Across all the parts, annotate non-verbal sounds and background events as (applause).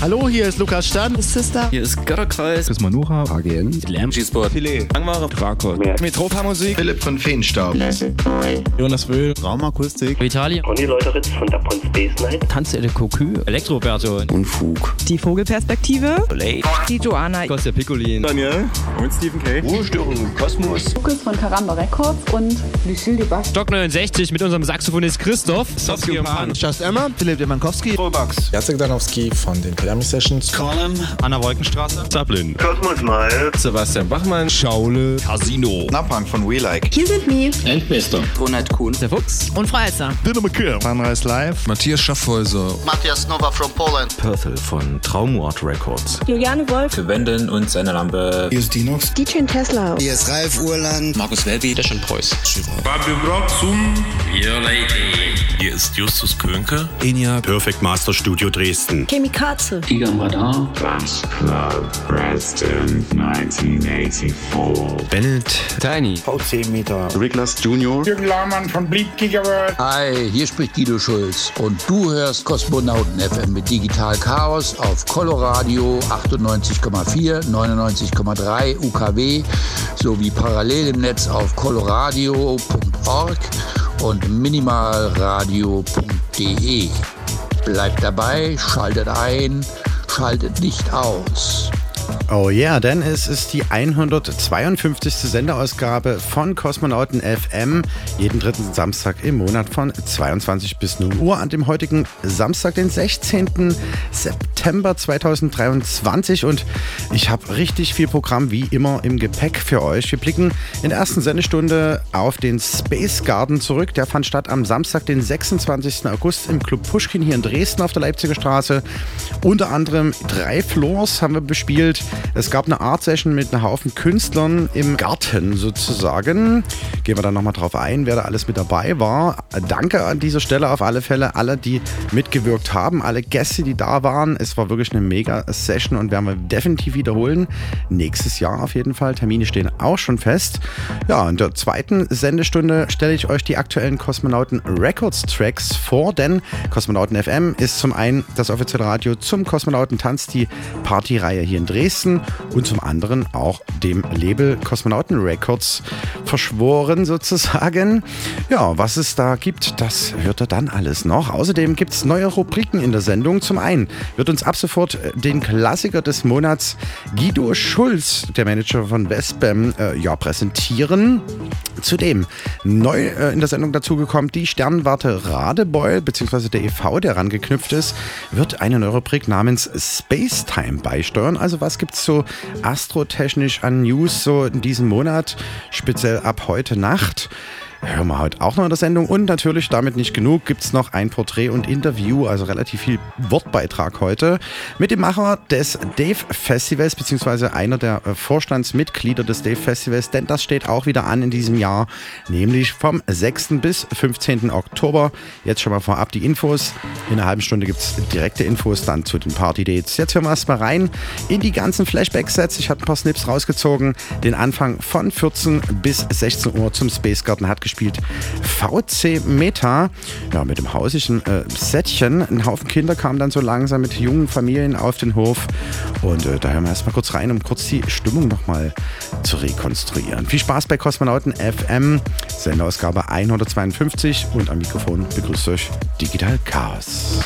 Hallo, hier ist Lukas Stan. Sister. Hier ist Götterkreis. Ist Manuha. AGN. Lärmschießsport. Filet. Langware. Krakau. Metropa Musik. Philipp von Feenstaub. Jonas Wöhl. Raumakustik. Italien. Conny Leuteritz von der Pon Space Night. Tanze de Cocu. Elektroberto. Unfug. Die Vogelperspektive. Olay. Die Joanna. Kostja Piccolin. Daniel. Und Stephen K. Ruhestörung im Kosmos. Lukas von Karamba Records und Lucille Debach. Stock 69 mit unserem Saxophonist Christoph. Sofsky und Pan. Just Emma. Philipp Demankowski. Robax. Jacek Danowski von den Miami Sessions. Colin. Anna Wolkenstraße. Dublin. Kosmos Mal. Sebastian Bachmann. Schaule. Casino. Napang von We Like. Hier sind wir. Endbester. Ronald Kuhn. Der Fuchs. Und Freizer. Dinner McKeer. Sunrise Live. Matthias Schaffhäuser. Matthias Nova from Poland. Perthel von Traumort Records. Juliane Wolf. Für Wenden und seine Lampe. Hier ist Dinox. DJ Tesla. Hier ist Ralf Urland. Markus Welby. Der schon Preuß. Fabio Brock zum Your Lady. Hier ist Justus Könke. Enya. Perfect Master Studio Dresden. Chemikaze. Tiger am Radar. Dance Club Preston 1984. Bennett. Tiny. V10 Meter. Riglas Junior. Jürgen Lahmann von Bleed Gigaworld. Hi, hier spricht Guido Schulz und du hörst Kosmonauten FM mit Digital Chaos auf Coloradio 98,4, 99,3 UKW sowie parallel im Netz auf coloradio.org und minimalradio.de. Bleibt dabei, schaltet ein, schaltet nicht aus. Oh yeah, denn es ist die 152. Senderausgabe von Kosmonauten FM. Jeden dritten Samstag im Monat von 22 bis 0 Uhr an dem heutigen Samstag, den 16. September 2023. Und ich habe richtig viel Programm wie immer im Gepäck für euch. Wir blicken in der ersten Sendestunde auf den Space Garden zurück. Der fand statt am Samstag, den 26. August im Club Pushkin hier in Dresden auf der Leipziger Straße. Unter anderem drei Floors haben wir bespielt. Es gab eine Art-Session mit einem Haufen Künstlern im Garten sozusagen. Gehen wir dann nochmal drauf ein, wer da alles mit dabei war. Danke an dieser Stelle auf alle Fälle alle, die mitgewirkt haben, alle Gäste, die da waren. Es war wirklich eine Mega-Session und werden wir definitiv wiederholen. Nächstes Jahr auf jeden Fall. Termine stehen auch schon fest. Ja, in der zweiten Sendestunde stelle ich euch die aktuellen Kosmonauten Records Tracks vor, denn Kosmonauten FM ist zum einen das offizielle Radio zum Kosmonauten Tanz, die Partyreihe hier in Dresden und zum anderen auch dem Label Kosmonauten Records verschworen sozusagen. Ja, was es da gibt, das hört ihr dann alles noch. Außerdem gibt es neue Rubriken in der Sendung. Zum einen wird uns ab sofort den Klassiker des Monats Guido Schulz, der Manager von Westbam, äh, ja, präsentieren. Zudem neu äh, in der Sendung dazugekommen, die Sternwarte Radebeul, beziehungsweise der e.V., der rangeknüpft ist, wird eine neue Rubrik namens Space Time beisteuern. Also was gibt es so astrotechnisch an News so in diesem Monat, speziell ab heute Nacht? Hören wir heute auch noch in der Sendung. Und natürlich, damit nicht genug, gibt es noch ein Porträt und Interview, also relativ viel Wortbeitrag heute, mit dem Macher des Dave Festivals, beziehungsweise einer der Vorstandsmitglieder des Dave Festivals, denn das steht auch wieder an in diesem Jahr, nämlich vom 6. bis 15. Oktober. Jetzt schon mal vorab die Infos. In einer halben Stunde gibt es direkte Infos dann zu den Party-Dates. Jetzt hören wir erstmal rein in die ganzen Flashback-Sets. Ich habe ein paar Snips rausgezogen. Den Anfang von 14 bis 16 Uhr zum Space Garden hat gespielt. VC Meta, ja, mit dem hausigen äh, Sättchen. Ein Haufen Kinder kamen dann so langsam mit jungen Familien auf den Hof. Und äh, da hören wir erstmal kurz rein, um kurz die Stimmung nochmal zu rekonstruieren. Viel Spaß bei Kosmonauten FM, Senderausgabe 152 und am Mikrofon begrüßt euch Digital Chaos.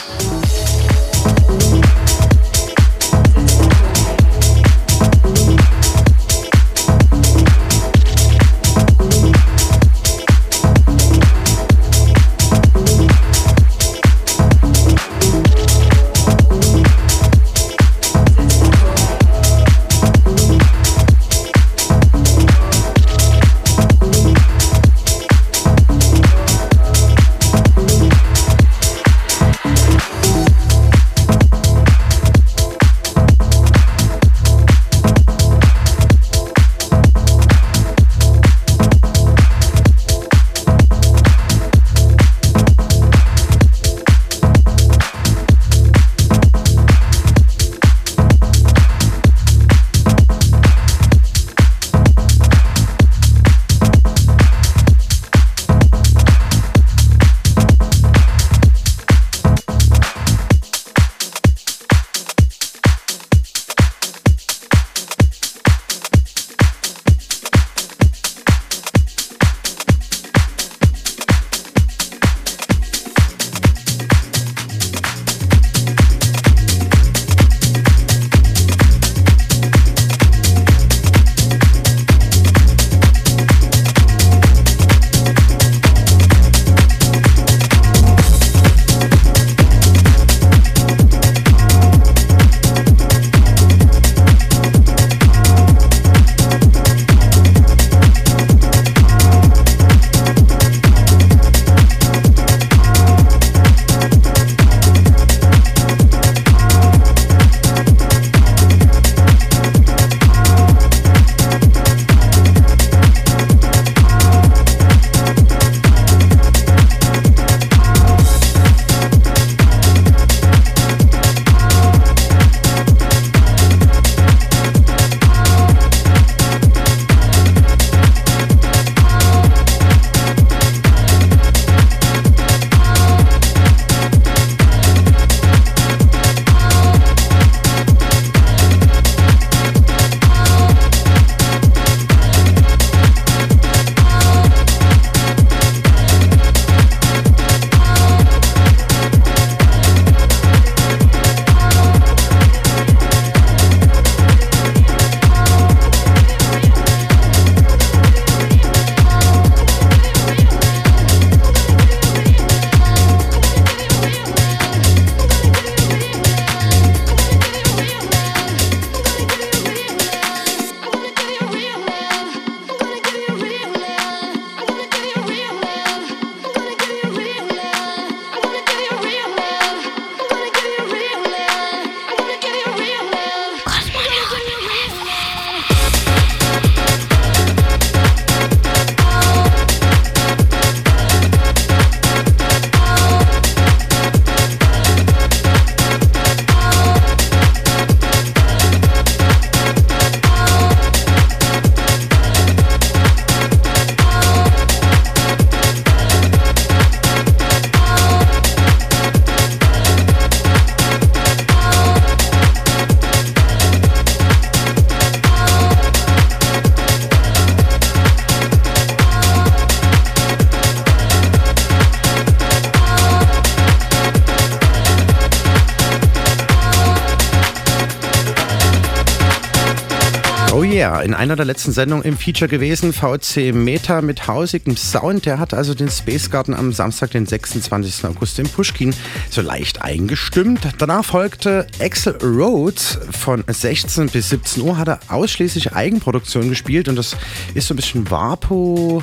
Yeah, in einer der letzten Sendungen im Feature gewesen, VC Meta mit hausigem Sound. Der hat also den Space Garden am Samstag, den 26. August in Pushkin so leicht eingestimmt. Danach folgte Axel Rhodes von 16 bis 17 Uhr, hat er ausschließlich Eigenproduktion gespielt und das ist so ein bisschen Vapo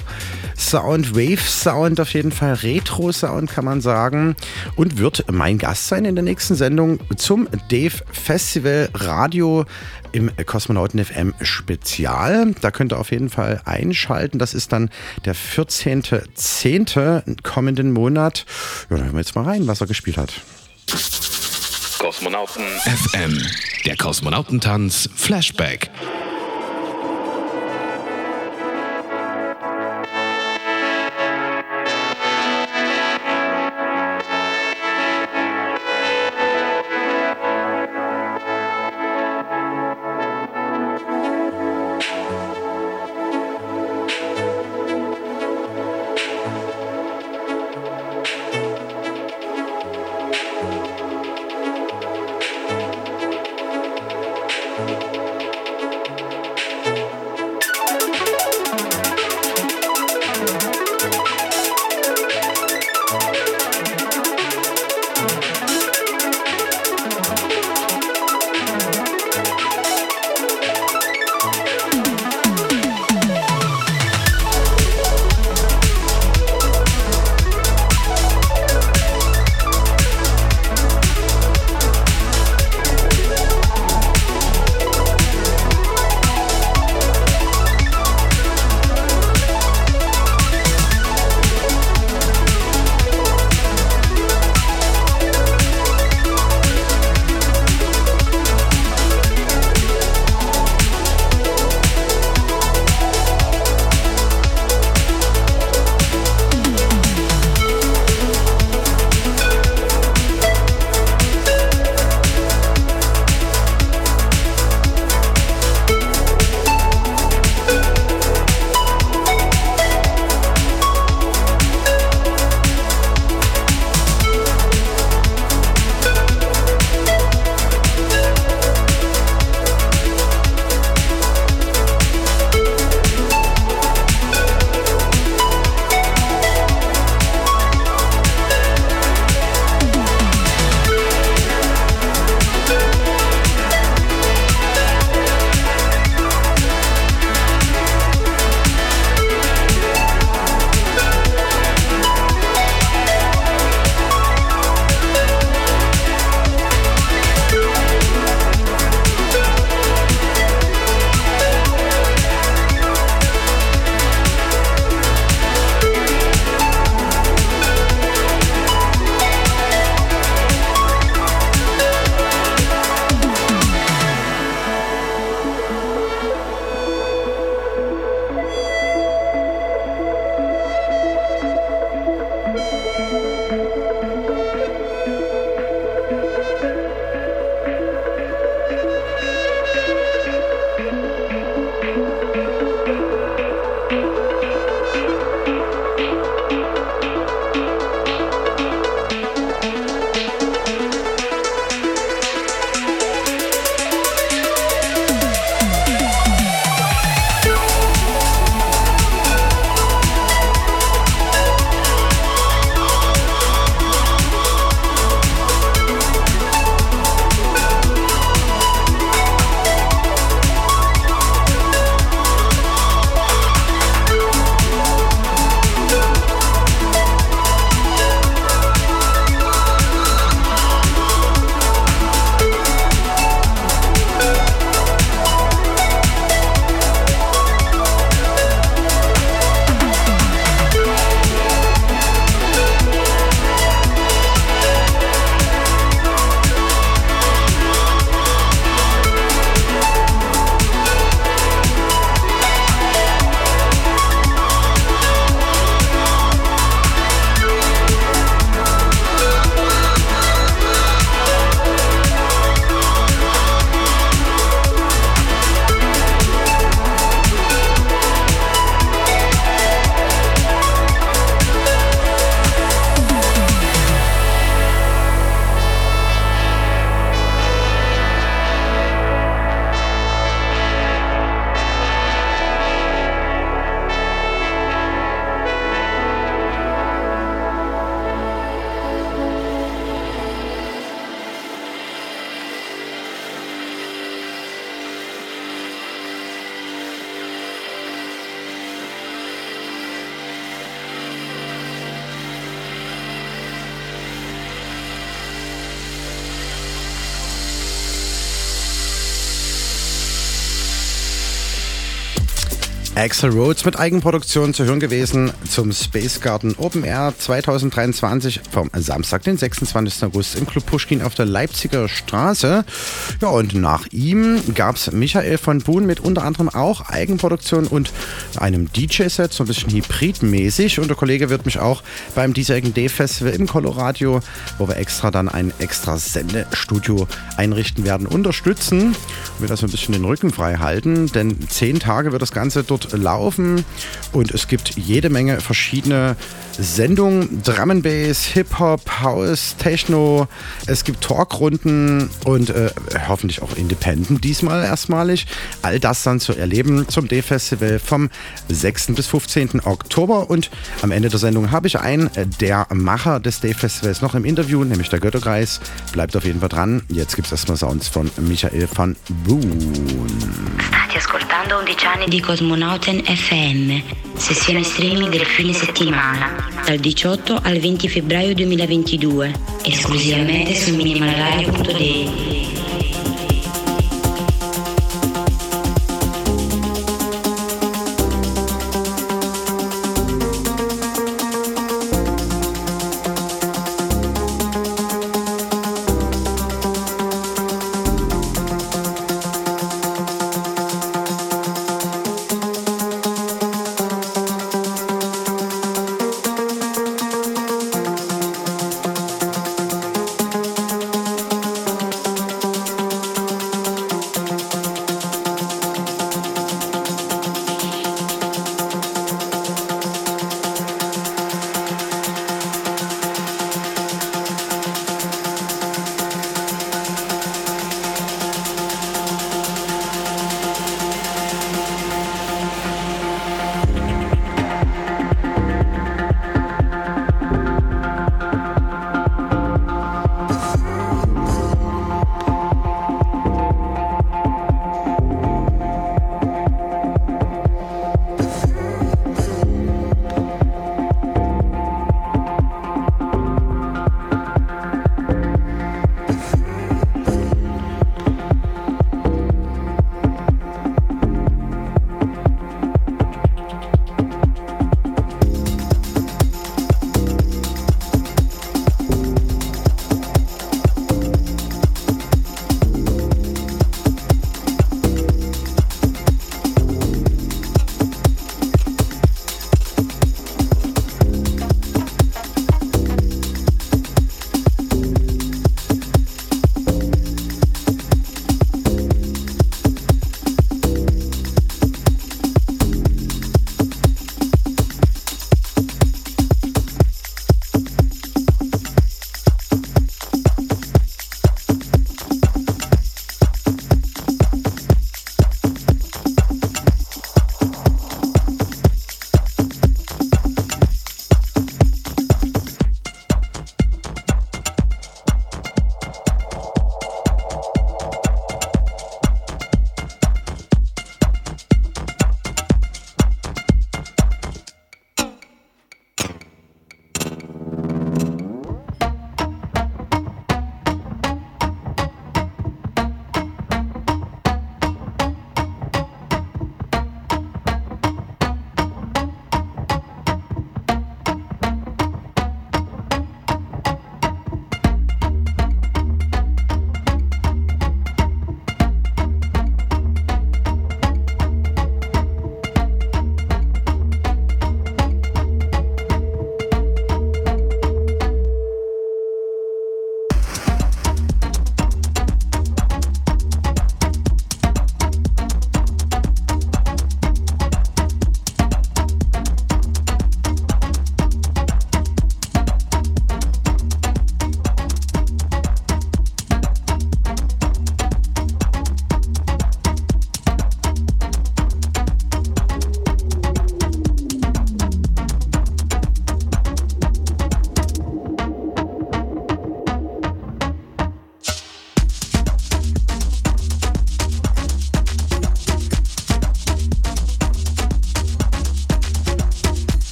Sound, Wave Sound, auf jeden Fall Retro Sound kann man sagen und wird mein Gast sein in der nächsten Sendung zum Dave Festival Radio im Kosmonauten FM Spezial. Da könnt ihr auf jeden Fall einschalten. Das ist dann der 14.10. kommenden Monat. Ja, dann hören wir jetzt mal rein, was er gespielt hat. Kosmonauten FM. Der Kosmonautentanz Flashback. Axel Rhodes mit Eigenproduktion zu hören gewesen zum Space Garden Open Air 2023 vom Samstag, den 26. August im Club Pushkin auf der Leipziger Straße. Ja, und nach ihm gab es Michael von Buhn mit unter anderem auch Eigenproduktion und einem DJ-Set, so ein bisschen hybridmäßig. Und der Kollege wird mich auch beim diesjährigen D-Festival im Coloradio, wo wir extra dann ein extra Sendestudio einrichten werden, unterstützen wir das ein bisschen den Rücken frei halten. Denn zehn Tage wird das Ganze dort laufen und es gibt jede Menge verschiedene Sendungen, Drum Bass, Hip-Hop, House, Techno, es gibt Talkrunden und äh, hoffentlich auch Independent diesmal erstmalig. All das dann zu erleben zum D-Festival vom 6. bis 15. Oktober und am Ende der Sendung habe ich einen der Macher des D-Festivals noch im Interview, nämlich der Götterkreis. Bleibt auf jeden Fall dran. Jetzt gibt es erstmal Sounds von Michael van Boon. State ascoltando 11 anni di Cosmonauten FM, sessione streaming del fine settimana, dal 18 al 20 febbraio 2022, esclusivamente su minimalradio.de.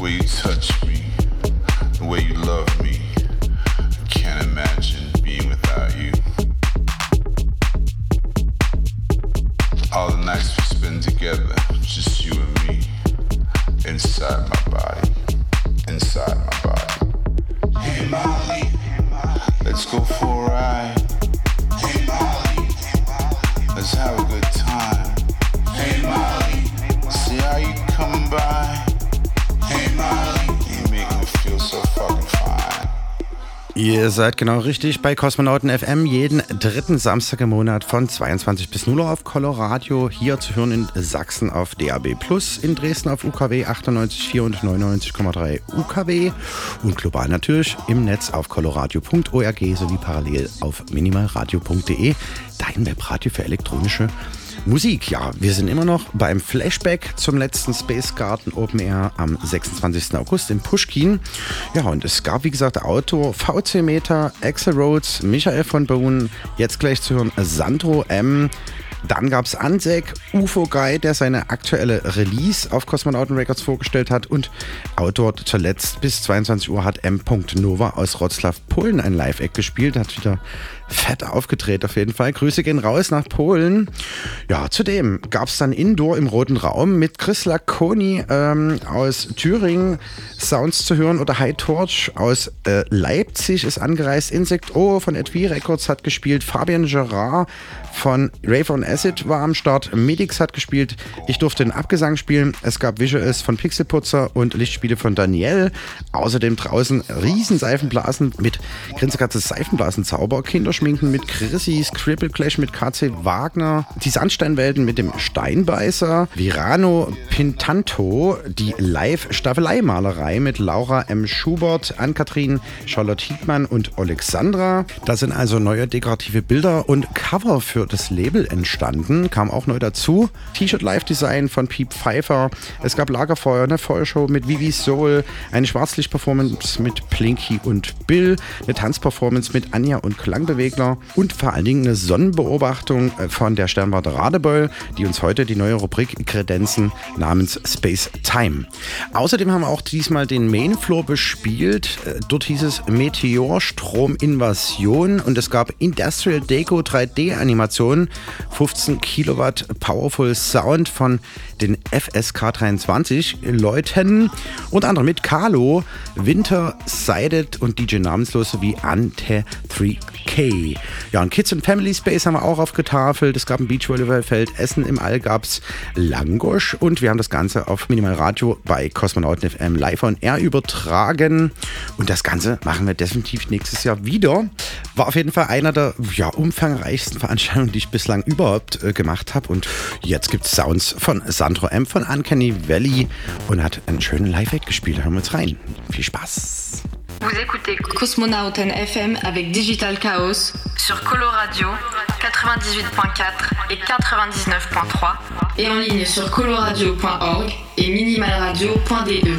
way you touch me. Ihr seid genau richtig bei Kosmonauten FM jeden dritten Samstag im Monat von 22 bis 0 Uhr auf Coloradio. Hier zu hören in Sachsen auf DAB Plus, in Dresden auf UKW 98,4 und 99,3 UKW und global natürlich im Netz auf coloradio.org sowie parallel auf minimalradio.de, dein Webradio für elektronische Musik, ja, wir sind immer noch beim Flashback zum letzten Space Garden Open Air am 26. August in Pushkin. Ja, und es gab, wie gesagt, Auto, VC Meter, Axel Rhodes, Michael von Bohn, jetzt gleich zu hören Sandro M. Dann gab es Ansek, UFO Guy, der seine aktuelle Release auf Cosmonauten Records vorgestellt hat. Und Autor zuletzt bis 22 Uhr hat M. Nova aus Wroclaw, Polen ein Live-Act gespielt. Hat wieder fett aufgedreht auf jeden Fall. Grüße gehen raus nach Polen. Ja, zudem gab es dann Indoor im Roten Raum mit Chris Laconi ähm, aus Thüringen Sounds zu hören oder High Torch aus äh, Leipzig ist angereist. Insect O von Edwi Records hat gespielt. Fabian Gerard von Rave on Acid war am Start. Medix hat gespielt. Ich durfte den Abgesang spielen. Es gab Visuals von Pixelputzer und Lichtspiele von Daniel. Außerdem draußen riesen Seifenblasen mit Grinzekatzes Seifenblasenzauber. Kinderschminken mit Chrissy. Scribble Clash mit KC Wagner. Die Sandsteinwelten mit dem Steinbeißer. Virano Pintanto. Die Live-Staffeleimalerei mit Laura M. Schubert, Ann-Kathrin, Charlotte Hiedmann und Alexandra. Das sind also neue dekorative Bilder und Cover für das Label entstanden, kam auch neu dazu. T-Shirt Live Design von Piep Pfeiffer. Es gab Lagerfeuer, eine Feuershow mit Vivi Soul, eine Schwarzlicht-Performance mit Plinky und Bill, eine Tanzperformance mit Anja und Klangbewegler und vor allen Dingen eine Sonnenbeobachtung äh, von der Sternwarte Radebeul, die uns heute die neue Rubrik kredenzen namens Space Time. Außerdem haben wir auch diesmal den Mainfloor bespielt. Äh, dort hieß es Meteorstrominvasion und es gab Industrial Deco 3D-Animationen, 15 Kilowatt Powerful Sound von den FSK 23 Leuten, unter anderem mit Carlo, Winter, Sided und DJ Namenslos sowie Ante 3K. Ja, und Kids and Family Space haben wir auch aufgetafelt. Es gab ein Beachvolleyballfeld, Essen im All gab es Langosch und wir haben das Ganze auf Minimal Radio bei Kosmonauten FM live on air übertragen. Und das Ganze machen wir definitiv nächstes Jahr wieder. War auf jeden Fall einer der ja, umfangreichsten Veranstaltungen, die ich bislang überhaupt äh, gemacht habe. Und jetzt gibt es Sounds von Sandro M. von Uncanny Valley und hat einen schönen Live-Act gespielt. Hören wir uns rein. Viel Spaß. Vous écoutez Cosmonauten FM avec Digital Chaos sur Coloradio 98.4 et 99.3 et en ligne sur coloradio.org et minimalradio.de.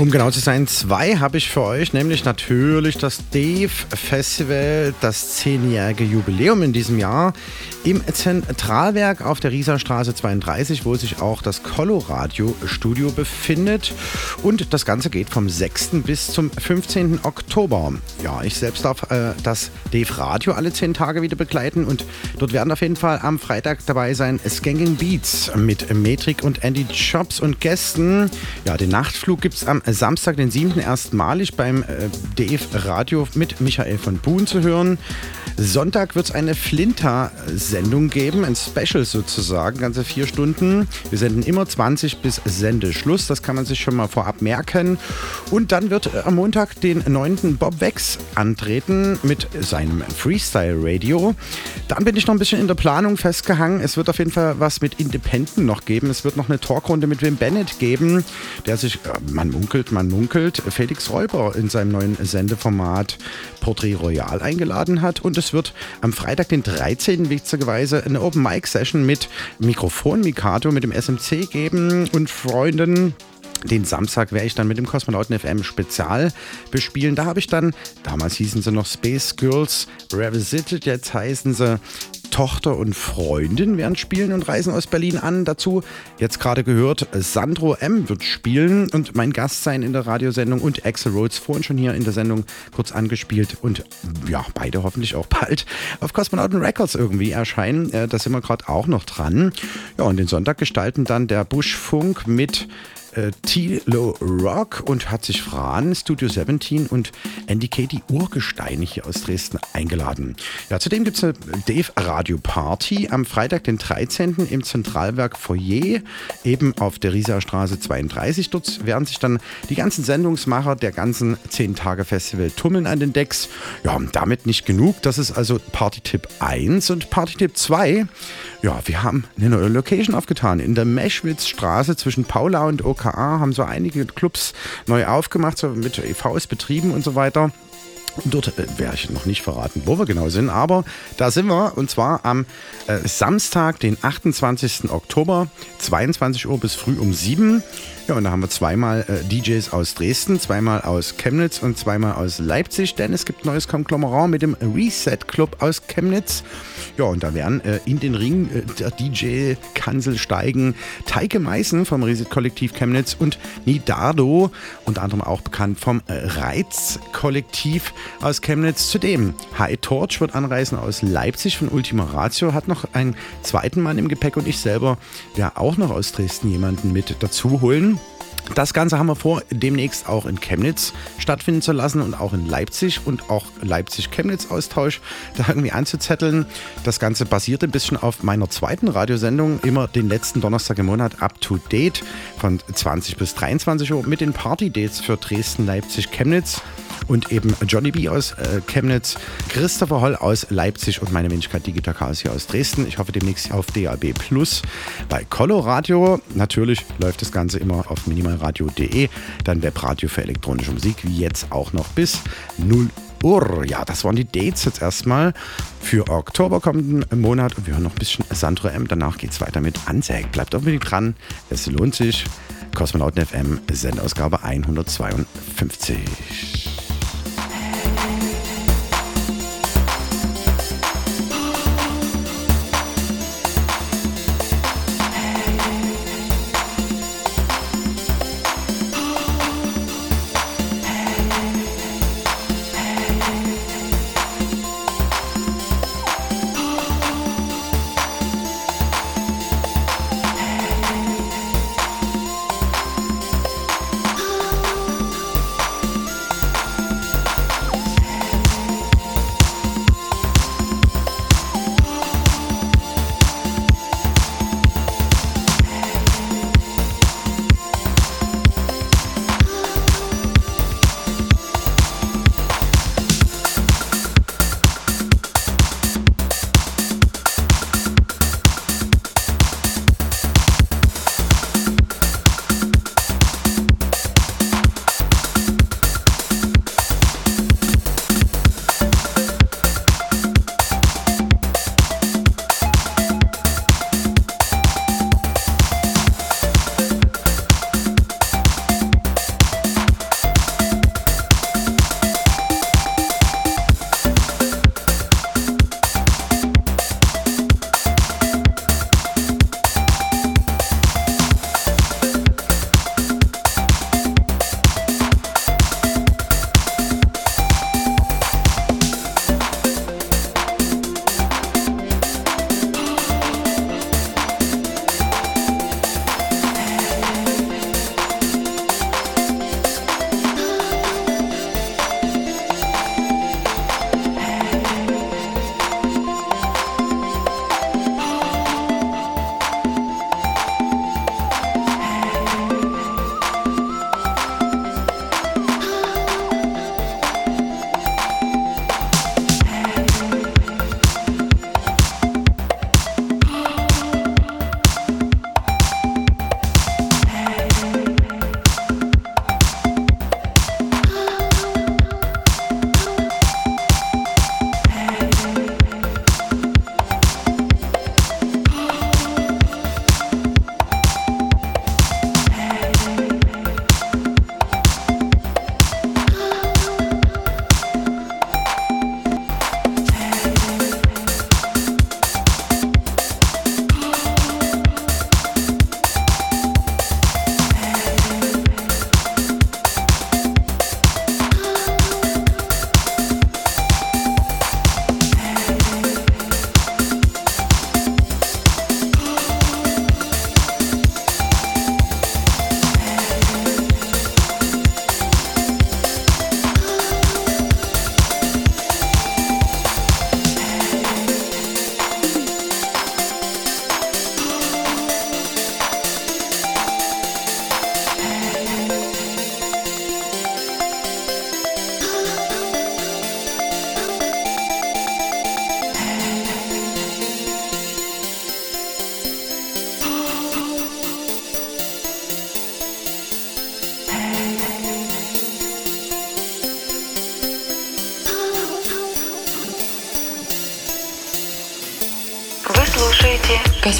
Um genau zu sein, zwei habe ich für euch, nämlich natürlich das Dave Festival, das zehnjährige Jubiläum in diesem Jahr im Zentralwerk auf der Rieserstraße 32, wo sich auch das Coloradio Studio befindet. Und das Ganze geht vom 6. bis zum 15. Oktober. Ja, ich selbst darf äh, das Dave Radio alle zehn Tage wieder begleiten und dort werden auf jeden Fall am Freitag dabei sein Skanking Beats mit Metrik und Andy Jobs und Gästen. Ja, den Nachtflug gibt es am Samstag, den 7. erstmalig beim äh, DF Radio mit Michael von Buhn zu hören. Sonntag wird es eine Flinter-Sendung geben, ein Special sozusagen, ganze vier Stunden. Wir senden immer 20 bis Sendeschluss, das kann man sich schon mal vorab merken. Und dann wird äh, am Montag, den 9. Bob Wex antreten mit seinem Freestyle-Radio. Dann bin ich noch ein bisschen in der Planung festgehangen. Es wird auf jeden Fall was mit Independent noch geben. Es wird noch eine Talkrunde mit Wim Bennett geben, der sich, äh, man munkelt, man munkelt, Felix Räuber in seinem neuen Sendeformat Portrait Royal eingeladen hat. Und es wird am Freitag, den 13. witzigerweise, eine Open Mic Session mit Mikrofon Mikado mit dem SMC geben und Freunden. Den Samstag werde ich dann mit dem Kosmonauten FM Spezial bespielen. Da habe ich dann, damals hießen sie noch Space Girls Revisited, jetzt heißen sie Tochter und Freundin werden spielen und reisen aus Berlin an. Dazu jetzt gerade gehört, Sandro M. wird spielen und mein Gast sein in der Radiosendung und Axel Rhodes vorhin schon hier in der Sendung kurz angespielt und ja, beide hoffentlich auch bald auf Kosmonauten Records irgendwie erscheinen. Äh, da sind wir gerade auch noch dran. Ja, und den Sonntag gestalten dann der Buschfunk mit äh, Tilo Rock und hat sich Fran, Studio 17 und Andy Katie Urgesteine hier aus Dresden eingeladen. Ja, zudem gibt es eine Dave Radio Party am Freitag, den 13. im Zentralwerk Foyer, eben auf der Rieser Straße 32. Dort werden sich dann die ganzen Sendungsmacher der ganzen 10 Tage Festival tummeln an den Decks. Ja, damit nicht genug. Das ist also Party-Tipp 1 und Party-Tipp 2. Ja, wir haben eine neue Location aufgetan. In der Meschwitz-Straße zwischen Paula und OKA haben so einige Clubs neu aufgemacht, so mit EVs betrieben und so weiter. Dort äh, werde ich noch nicht verraten, wo wir genau sind, aber da sind wir und zwar am äh, Samstag, den 28. Oktober, 22 Uhr bis früh um 7 ja, und da haben wir zweimal äh, DJs aus Dresden, zweimal aus Chemnitz und zweimal aus Leipzig, denn es gibt ein neues Konglomerat mit dem Reset Club aus Chemnitz. Ja, und da werden äh, in den Ring äh, der DJ-Kansel steigen Teike Meißen vom Reset Kollektiv Chemnitz und Nidardo, unter anderem auch bekannt vom äh, Reiz Kollektiv aus Chemnitz. Zudem High Torch wird anreisen aus Leipzig von Ultima Ratio, hat noch einen zweiten Mann im Gepäck und ich selber werde auch noch aus Dresden jemanden mit dazu holen. Das Ganze haben wir vor, demnächst auch in Chemnitz stattfinden zu lassen und auch in Leipzig und auch Leipzig-Chemnitz-Austausch da irgendwie anzuzetteln. Das Ganze basiert ein bisschen auf meiner zweiten Radiosendung, immer den letzten Donnerstag im Monat up to date von 20 bis 23 Uhr mit den Party-Dates für Dresden, Leipzig, Chemnitz und eben Johnny B aus äh, Chemnitz, Christopher Holl aus Leipzig und meine Wenigkeit Digital Chaos hier aus Dresden. Ich hoffe demnächst auf DAB Plus bei Coloradio. Natürlich läuft das Ganze immer auf minimalradio.de, dann Webradio für elektronische Musik, wie jetzt auch noch bis 0 Uhr. Ja, das waren die Dates jetzt erstmal für Oktober kommenden Monat und wir hören noch ein bisschen Sandro M. Danach geht es weiter mit Anzeig. Bleibt unbedingt dran, es lohnt sich. Kosmonauten FM, Sendausgabe 152.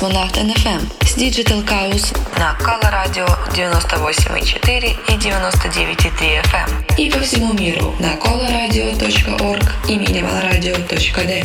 Космонавт НФМ с Digital Chaos на Колорадио 98,4 и 99,3 FM и по всему миру на coloradio.org и minimalradio.d.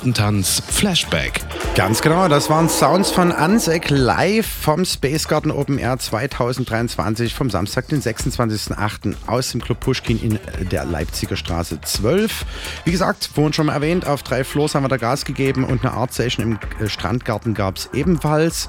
Kosmonautentanz Flashback. Ganz genau, das waren Sounds von Ansek live vom Space Garden Open Air 2023 vom Samstag, den 26.08. aus dem Club Pushkin in der Leipziger Straße 12. Wie gesagt, vorhin schon mal erwähnt, auf drei Floors haben wir da Gas gegeben und eine Art Session im Strandgarten gab es ebenfalls.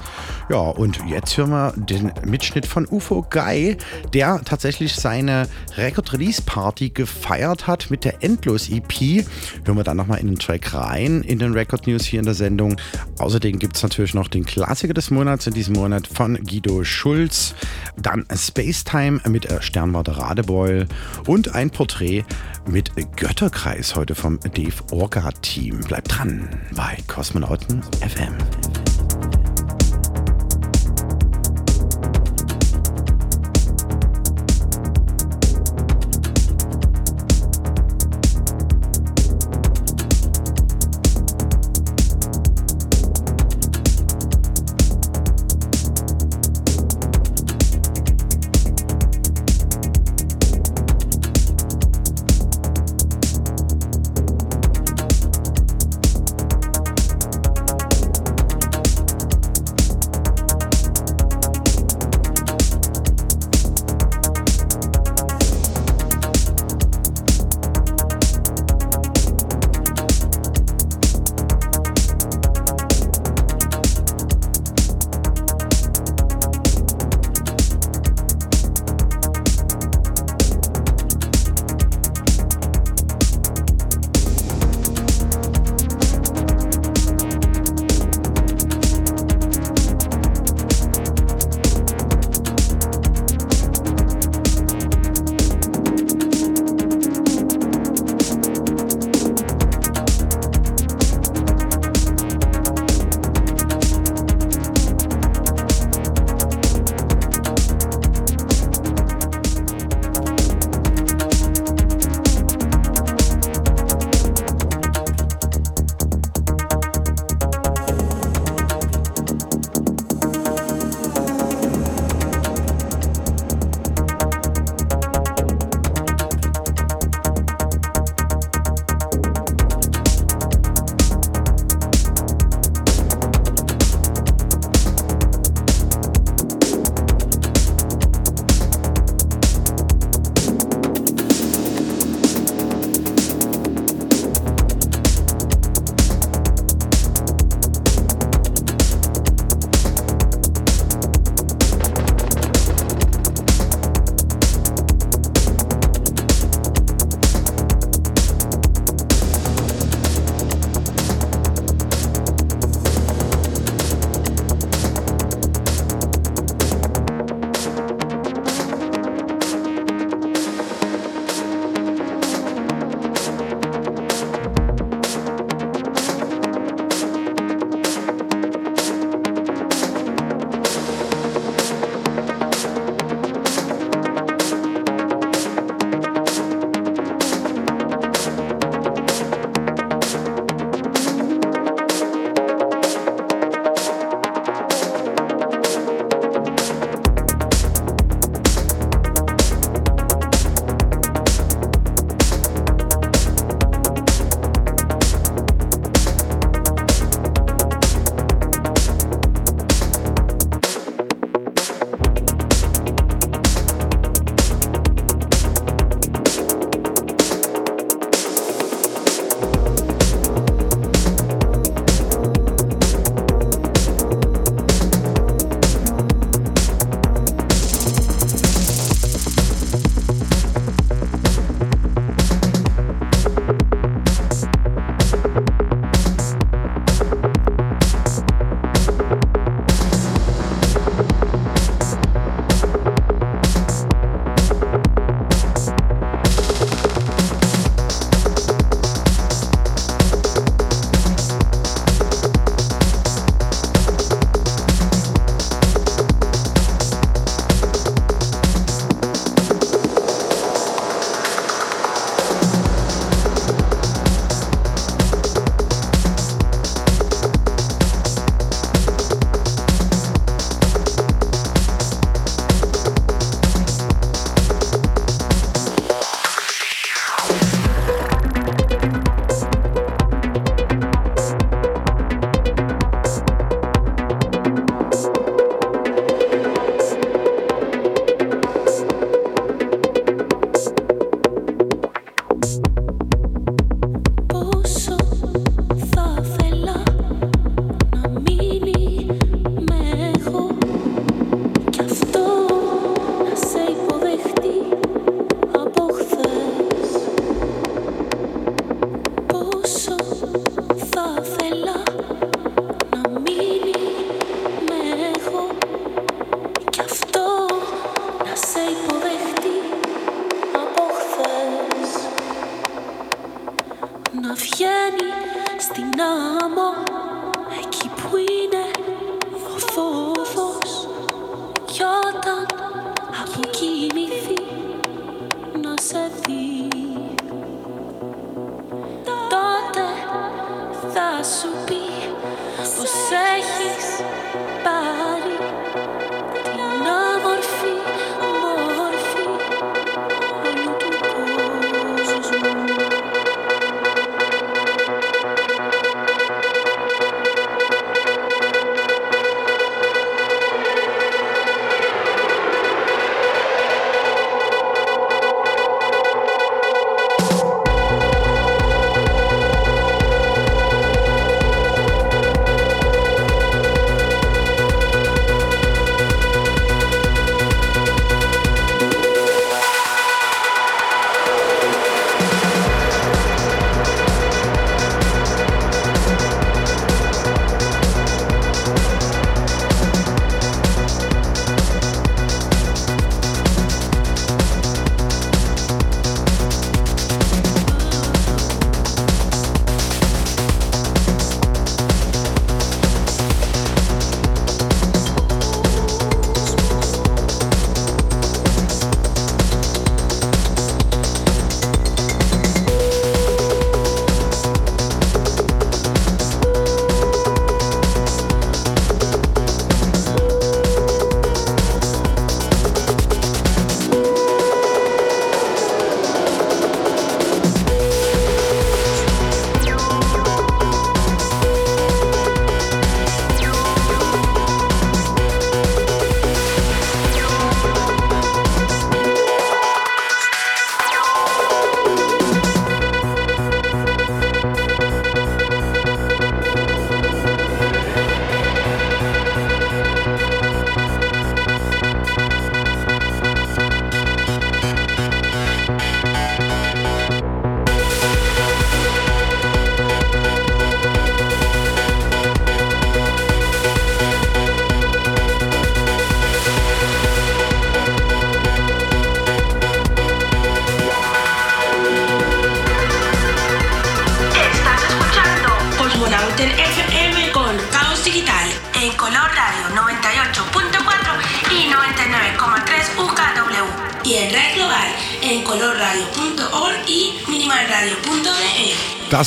Ja, und jetzt hören wir den Mitschnitt von UFO Guy, der tatsächlich seine Record Release Party gefeiert hat mit der Endlos EP. Hören wir dann nochmal in den Track rein in den Record News hier in der Sendung. Außerdem gibt es natürlich noch den Klassiker des Monats in diesem Monat von Guido Schulz. Dann Spacetime mit Sternwarte Radebeul und ein Porträt mit Götterkreis heute vom Dave Orga Team. Bleibt dran bei Kosmonauten FM.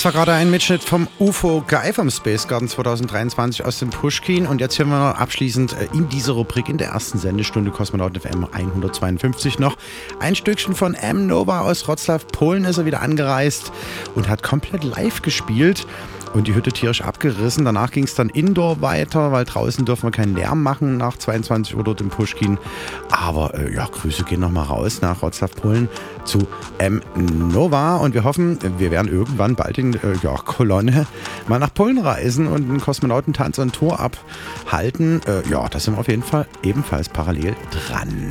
War gerade ein Mitschnitt vom UFO Guy vom Space Garden 2023 aus dem Pushkin. Und jetzt hören wir noch abschließend äh, in dieser Rubrik in der ersten Sendestunde Kosmonauten FM 152 noch ein Stückchen von M. Nova aus Wroclaw, Polen ist er wieder angereist und hat komplett live gespielt und die Hütte tierisch abgerissen. Danach ging es dann indoor weiter, weil draußen dürfen wir keinen Lärm machen nach 22 Uhr dort im Pushkin. Aber äh, ja, Grüße gehen nochmal raus nach Wroclaw, Polen zu M. Nova und wir hoffen, wir werden irgendwann bald in äh, ja, Kolonne mal nach Polen reisen und einen Kosmonautentanz und Tour abhalten. Äh, ja, da sind wir auf jeden Fall ebenfalls parallel dran.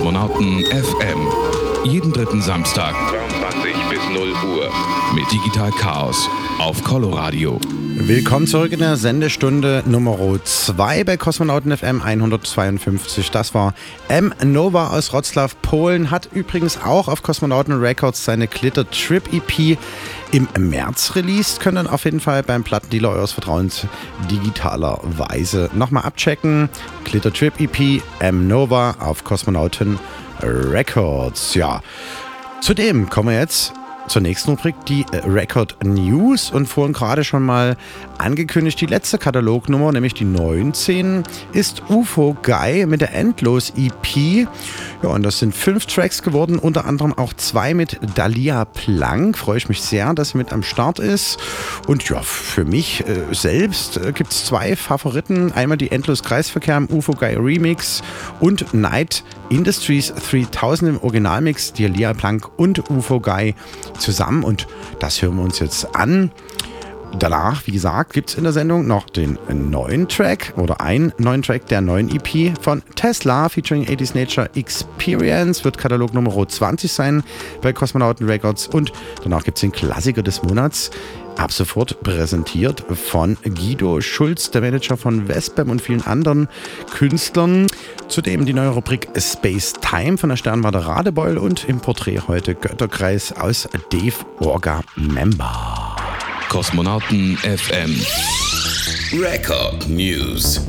Kosmonauten FM. Jeden dritten Samstag 22 bis 0 Uhr mit Digital Chaos auf Coloradio. Willkommen zurück in der Sendestunde Nummer 2 bei Kosmonauten FM 152. Das war M. Nova aus Wroclaw, Polen. Hat übrigens auch auf Kosmonauten Records seine Glitter Trip EP im März released. Können auf jeden Fall beim Plattendealer eures Vertrauens digitalerweise nochmal abchecken. Glitter Trip EP M. Nova auf Kosmonauten Records. Ja. Zudem kommen wir jetzt zur nächsten Rubrik, die Record News. Und vorhin gerade schon mal angekündigt, die letzte Katalognummer, nämlich die 19, ist UFO Guy mit der Endlos EP. Ja, und das sind fünf Tracks geworden, unter anderem auch zwei mit Dalia Plank. Freue ich mich sehr, dass sie mit am Start ist. Und ja, für mich äh, selbst äh, gibt es zwei Favoriten. Einmal die Endlos Kreisverkehr im UFO Guy Remix und Night Industries 3000 im Originalmix, Dalia Plank und UFO Guy zusammen. Und das hören wir uns jetzt an. Danach, wie gesagt, gibt es in der Sendung noch den neuen Track oder einen neuen Track der neuen EP von Tesla featuring 80s Nature Experience. Wird Katalog Nummer 20 sein bei Kosmonauten Records. Und danach gibt es den Klassiker des Monats. Ab sofort präsentiert von Guido Schulz, der Manager von Vespem und vielen anderen Künstlern. Zudem die neue Rubrik Space Time von der Sternwarte Radebeul und im Porträt heute Götterkreis aus Dave Orga Member. Kosmonauten FM. Record News.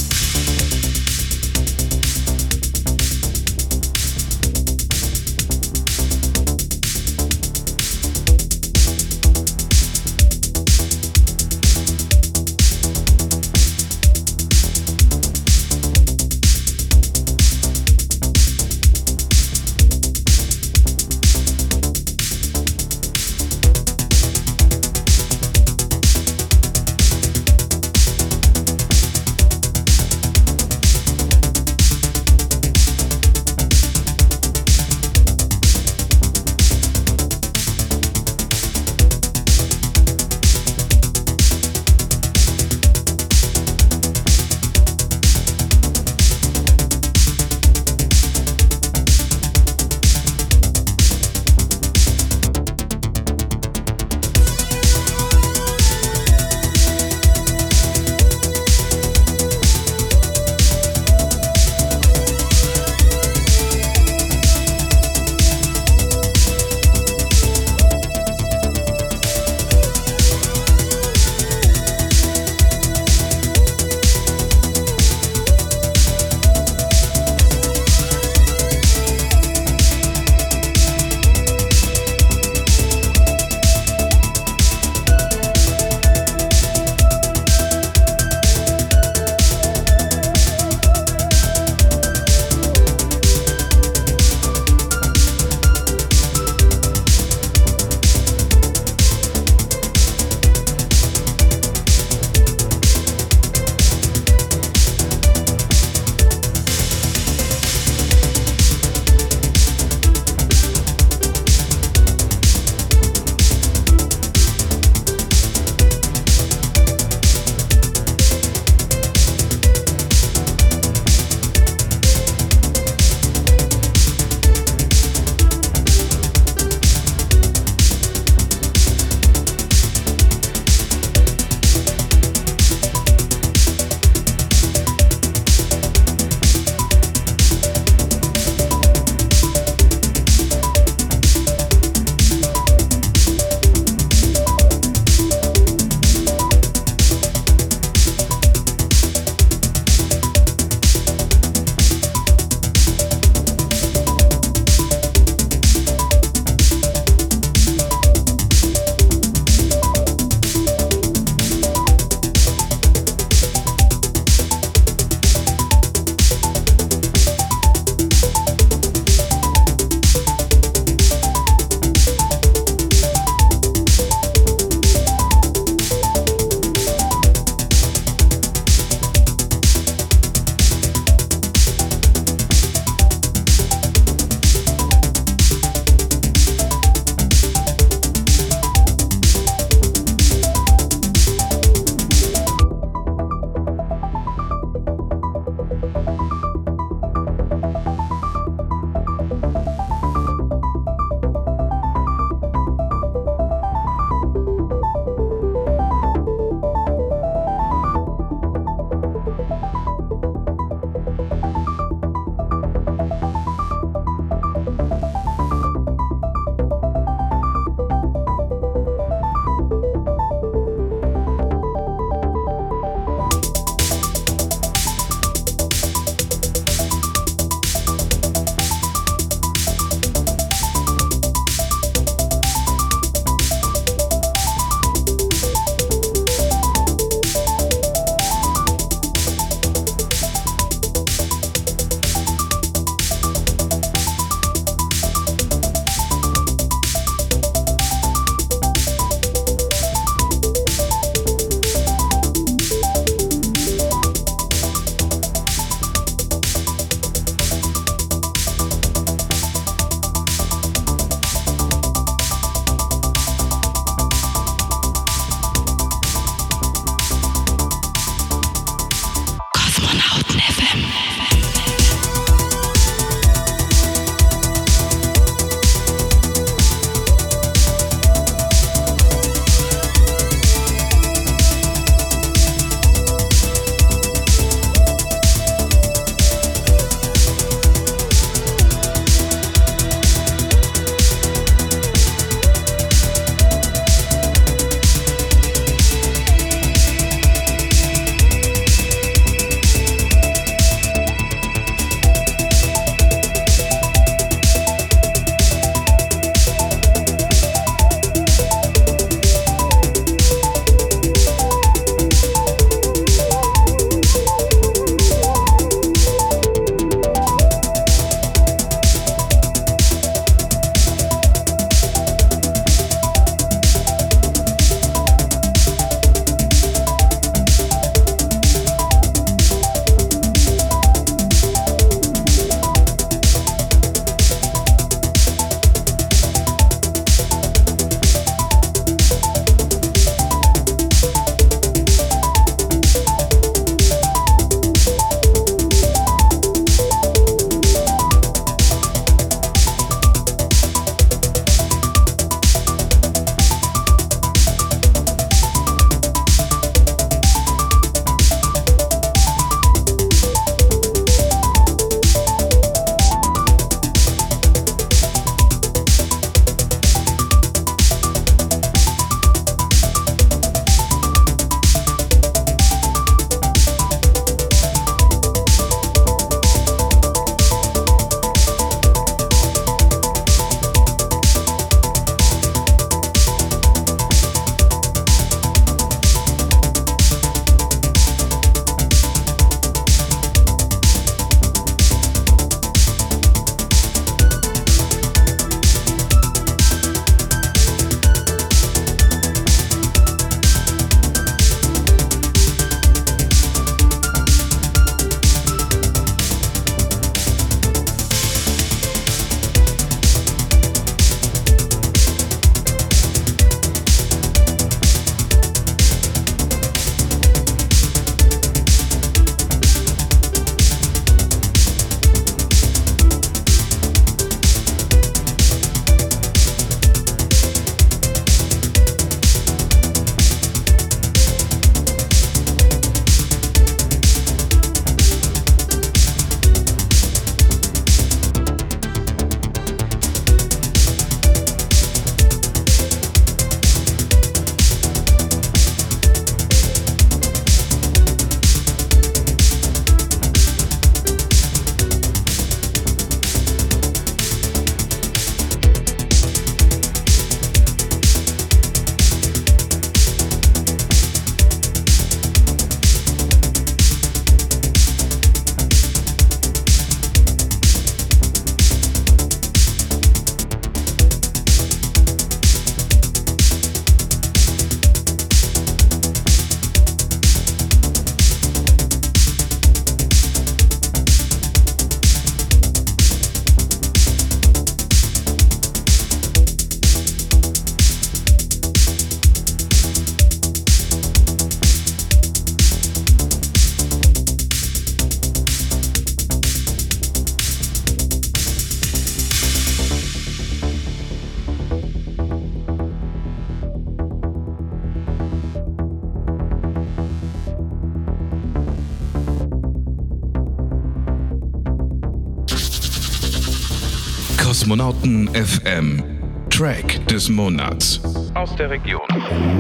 Kosmonauten FM. Track des Monats aus der Region.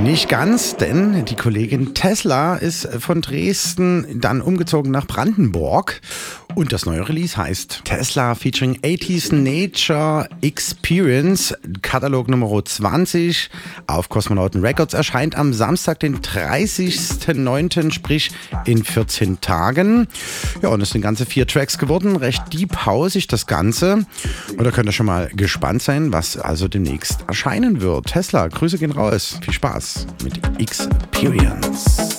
Nicht ganz, denn die Kollegin Tesla ist von Dresden dann umgezogen nach Brandenburg. Und das neue Release heißt Tesla featuring 80s Nature Experience, Katalog Nummer 20 auf Kosmonauten Records erscheint am Samstag, den 30.09., sprich in 14 Tagen. Ja, und es sind ganze vier Tracks geworden, recht deep hausig das Ganze. Und da könnt ihr schon mal gespannt sein, was also demnächst erscheinen wird. Tesla, Grüße gehen raus. Viel Spaß mit Experience.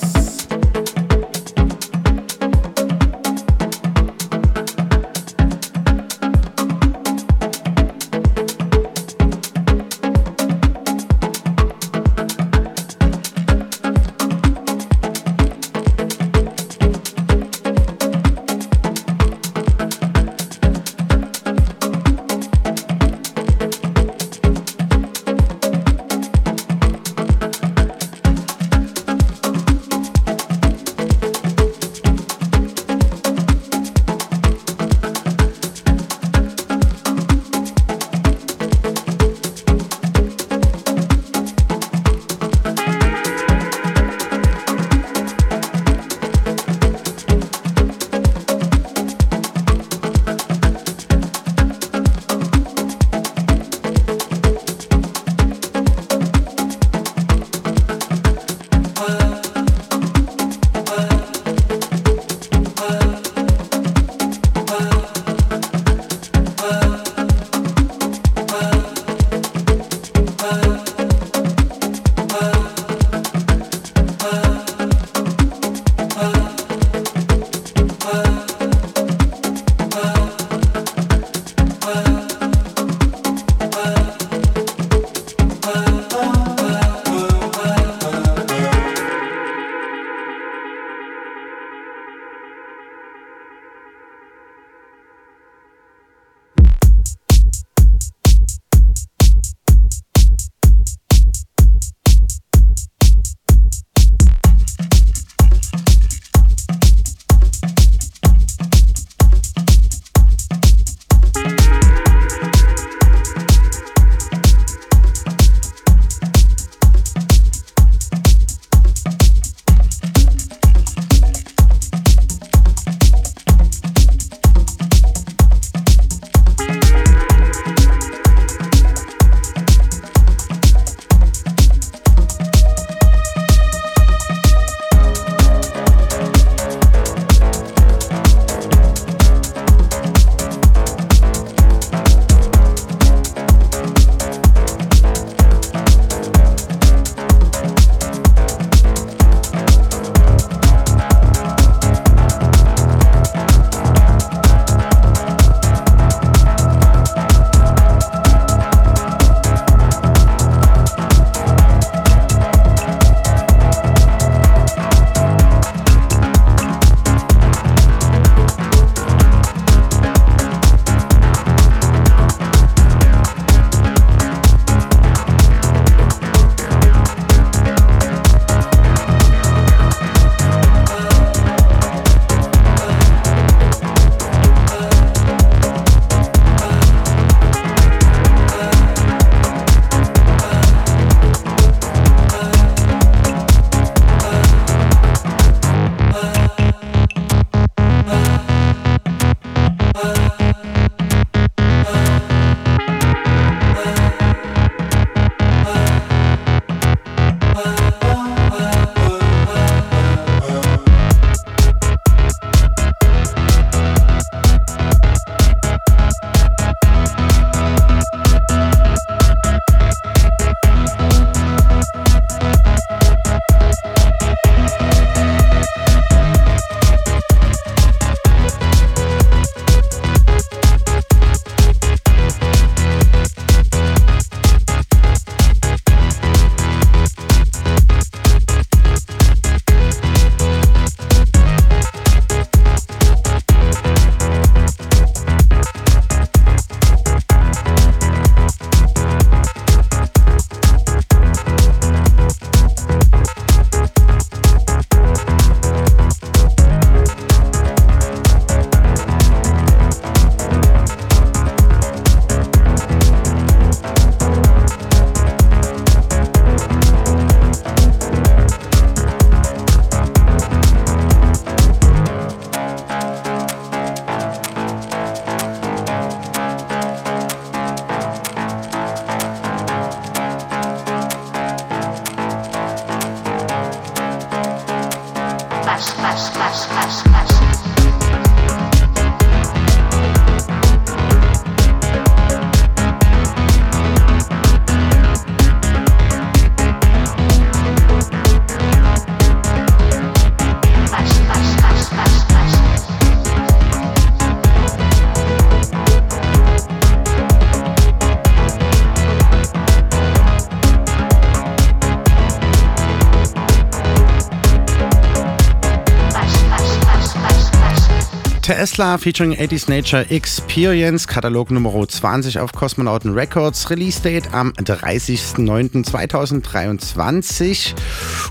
Tesla featuring 80s Nature Experience, Katalog Nummer 20 auf Kosmonauten Records, Release Date am 30.09.2023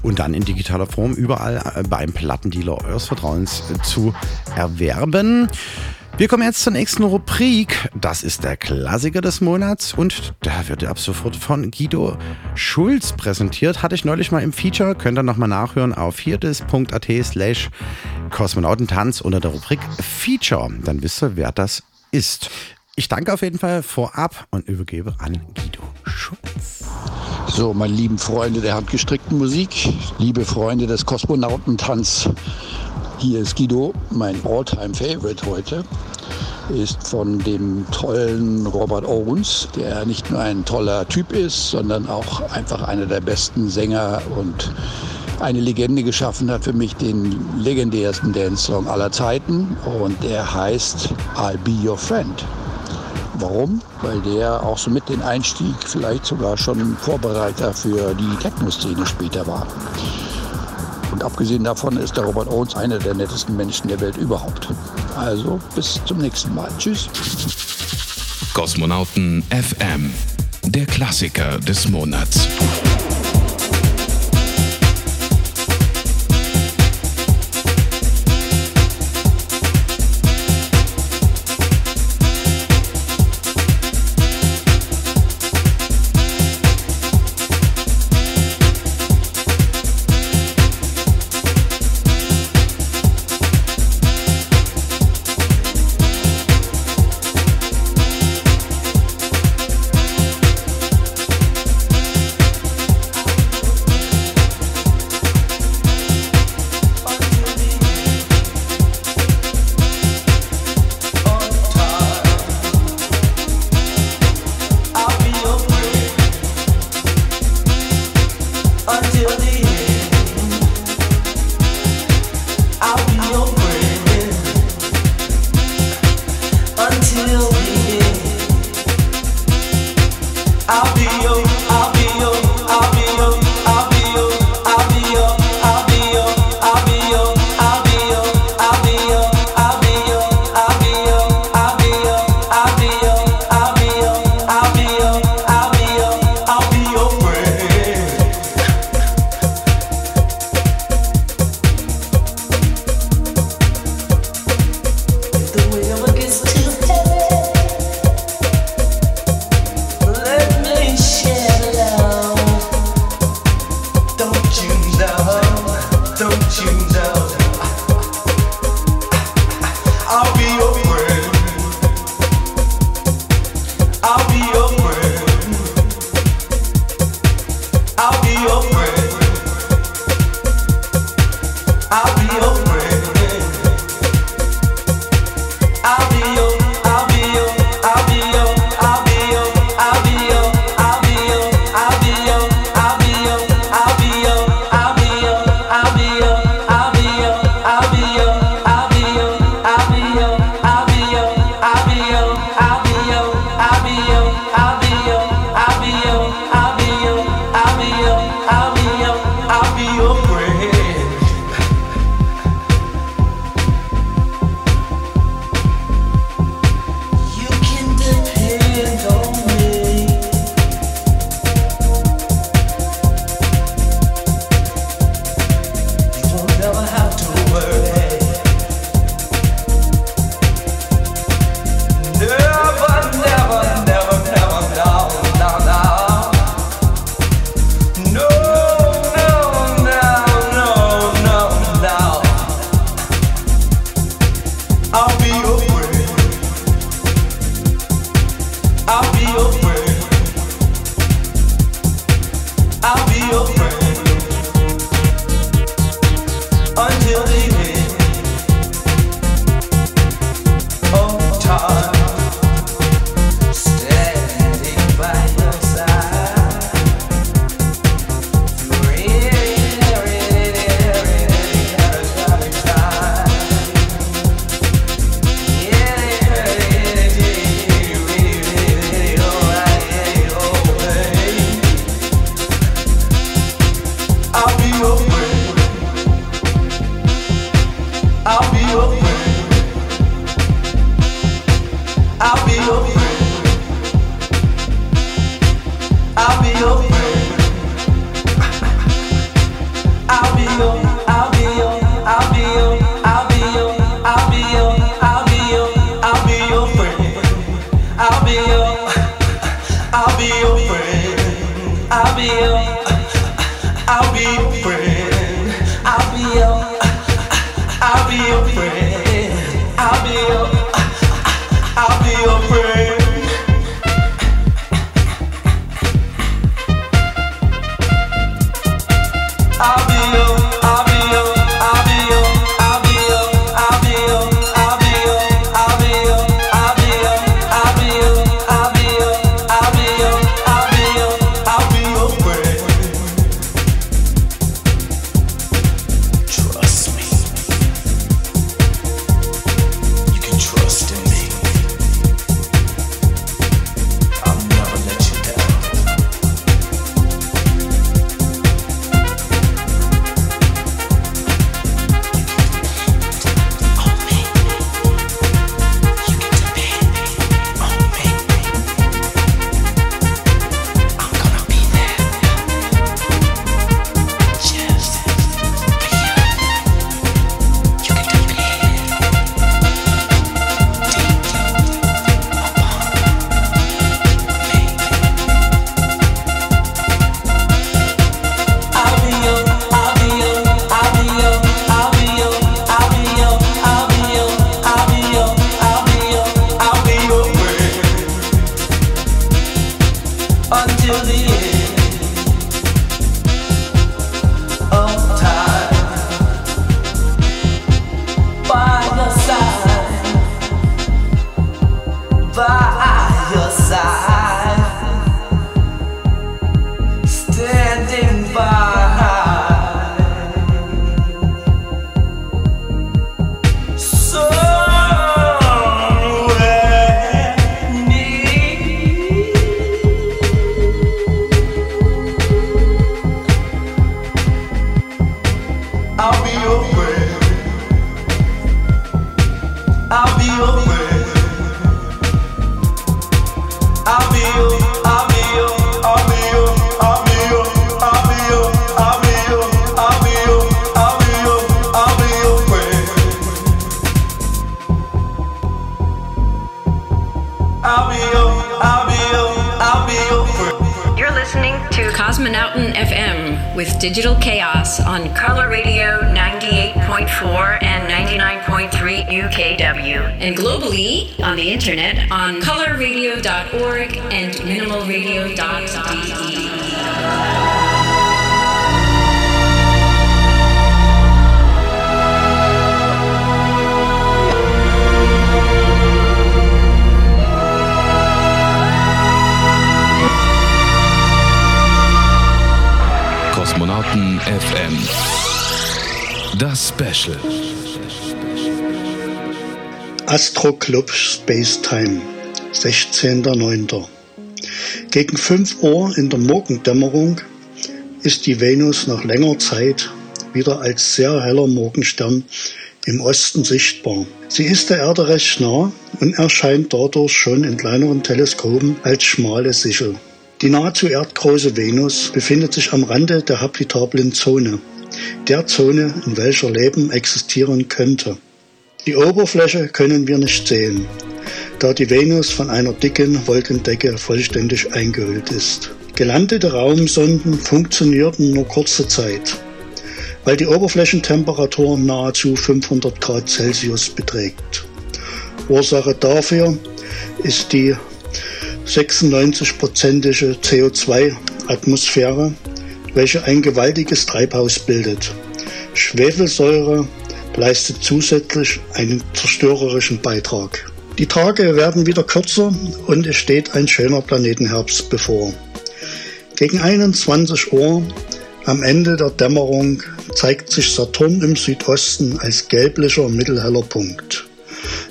und dann in digitaler Form überall äh, beim Plattendealer eures Vertrauens zu erwerben. Wir kommen jetzt zur nächsten Rubrik. Das ist der Klassiker des Monats und der wird ab sofort von Guido Schulz präsentiert. Hatte ich neulich mal im Feature, könnt ihr nochmal nachhören auf viertes.at slash Kosmonautentanz unter der Rubrik Feature. Dann wisst ihr, wer das ist. Ich danke auf jeden Fall vorab und übergebe an Guido Schulz. So, meine lieben Freunde der handgestrickten Musik, liebe Freunde des Kosmonautentanz, hier ist Guido, mein Alltime favorite heute ist von dem tollen Robert Owens, der nicht nur ein toller Typ ist, sondern auch einfach einer der besten Sänger und eine Legende geschaffen hat für mich, den legendärsten Dance-Song aller Zeiten. Und der heißt I'll Be Your Friend. Warum? Weil der auch so mit den Einstieg vielleicht sogar schon Vorbereiter für die Techno-Szene später war. Und abgesehen davon ist der Robert Owens einer der nettesten Menschen der Welt überhaupt. Also bis zum nächsten Mal. Tschüss. Kosmonauten FM, der Klassiker des Monats. Club Space Time, 16.09. Gegen 5 Uhr in der Morgendämmerung ist die Venus nach längerer Zeit wieder als sehr heller Morgenstern im Osten sichtbar. Sie ist der Erde recht nah und erscheint dadurch schon in kleineren Teleskopen als schmale Sichel. Die nahezu erdgroße Venus befindet sich am Rande der habitablen Zone, der Zone, in welcher Leben existieren könnte. Die Oberfläche können wir nicht sehen, da die Venus von einer dicken Wolkendecke vollständig eingehüllt ist. Gelandete Raumsonden funktionierten nur kurze Zeit, weil die Oberflächentemperatur nahezu 500 Grad Celsius beträgt. Ursache dafür ist die 96-prozentige CO2-Atmosphäre, welche ein gewaltiges Treibhaus bildet. Schwefelsäure leistet zusätzlich einen zerstörerischen Beitrag. Die Tage werden wieder kürzer und es steht ein schöner Planetenherbst bevor. Gegen 21 Uhr am Ende der Dämmerung zeigt sich Saturn im Südosten als gelblicher mittelheller Punkt.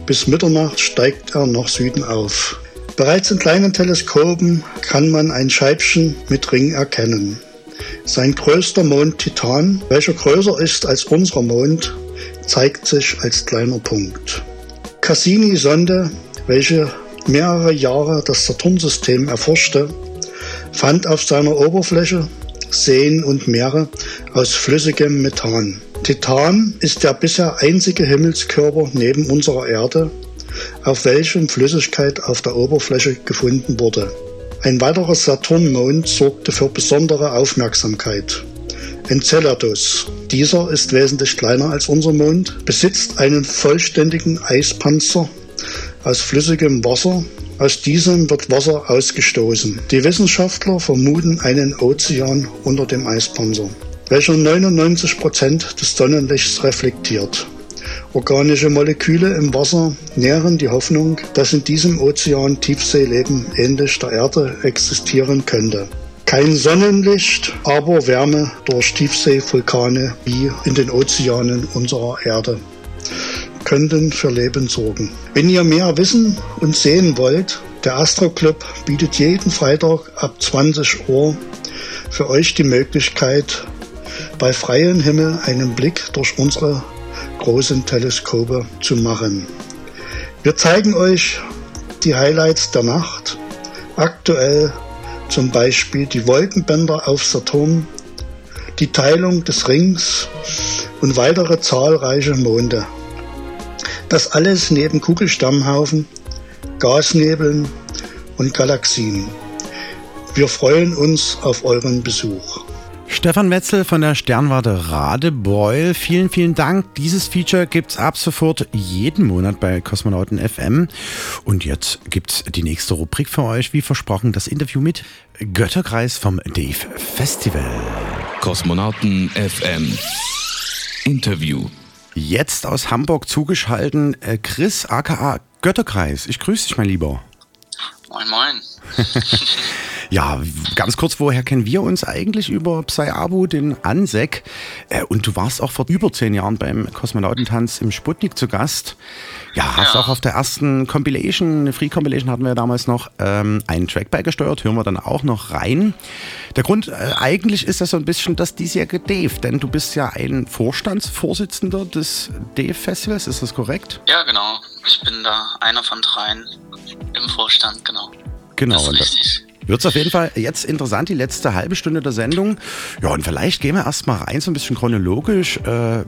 Bis Mitternacht steigt er nach Süden auf. Bereits in kleinen Teleskopen kann man ein Scheibchen mit Ring erkennen. Sein größter Mond Titan, welcher größer ist als unser Mond, zeigt sich als kleiner Punkt. Cassini-Sonde, welche mehrere Jahre das Saturnsystem erforschte, fand auf seiner Oberfläche Seen und Meere aus flüssigem Methan. Titan ist der bisher einzige Himmelskörper neben unserer Erde, auf welchem Flüssigkeit auf der Oberfläche gefunden wurde. Ein weiterer Saturnmond sorgte für besondere Aufmerksamkeit. Enceladus. Dieser ist wesentlich kleiner als unser Mond, besitzt einen vollständigen Eispanzer aus flüssigem Wasser. Aus diesem wird Wasser ausgestoßen. Die Wissenschaftler vermuten einen Ozean unter dem Eispanzer, welcher 99 Prozent des Sonnenlichts reflektiert. Organische Moleküle im Wasser nähren die Hoffnung, dass in diesem Ozean Tiefseeleben ähnlich der Erde existieren könnte. Kein Sonnenlicht, aber Wärme durch Tiefseevulkane wie in den Ozeanen unserer Erde könnten für Leben sorgen. Wenn ihr mehr wissen und sehen wollt, der Astro Club bietet jeden Freitag ab 20 Uhr für euch die Möglichkeit, bei freiem Himmel einen Blick durch unsere großen Teleskope zu machen. Wir zeigen euch die Highlights der Nacht, aktuell zum Beispiel die Wolkenbänder auf Saturn, die Teilung des Rings und weitere zahlreiche Monde. Das alles neben Kugelstammhaufen, Gasnebeln und Galaxien. Wir freuen uns auf euren Besuch. Stefan Wetzel von der Sternwarte Radebeul. Vielen, vielen Dank. Dieses Feature gibt's ab sofort jeden Monat bei Kosmonauten FM. Und jetzt gibt's die nächste Rubrik für euch, wie versprochen, das Interview mit Götterkreis vom Dave Festival. Kosmonauten FM. Interview. Jetzt aus Hamburg zugeschalten äh, Chris aka Götterkreis. Ich grüße dich, mein Lieber. Moin, moin. (laughs) ja, ganz kurz, woher kennen wir uns eigentlich über Psy-Abu, den Ansek? Äh, und du warst auch vor über zehn Jahren beim Kosmonautentanz im Sputnik zu Gast. Ja, hast ja. auch auf der ersten Compilation, eine Free Compilation hatten wir ja damals noch, ähm, einen Track beigesteuert, hören wir dann auch noch rein. Der Grund äh, eigentlich ist das so ein bisschen das diesjährige Dave, denn du bist ja ein Vorstandsvorsitzender des Dave Festivals, ist das korrekt? Ja, genau. Ich bin da einer von dreien im Vorstand, genau. Genau. Das ist richtig. Wird es auf jeden Fall jetzt interessant, die letzte halbe Stunde der Sendung. Ja, und vielleicht gehen wir erstmal rein, so ein bisschen chronologisch. Äh,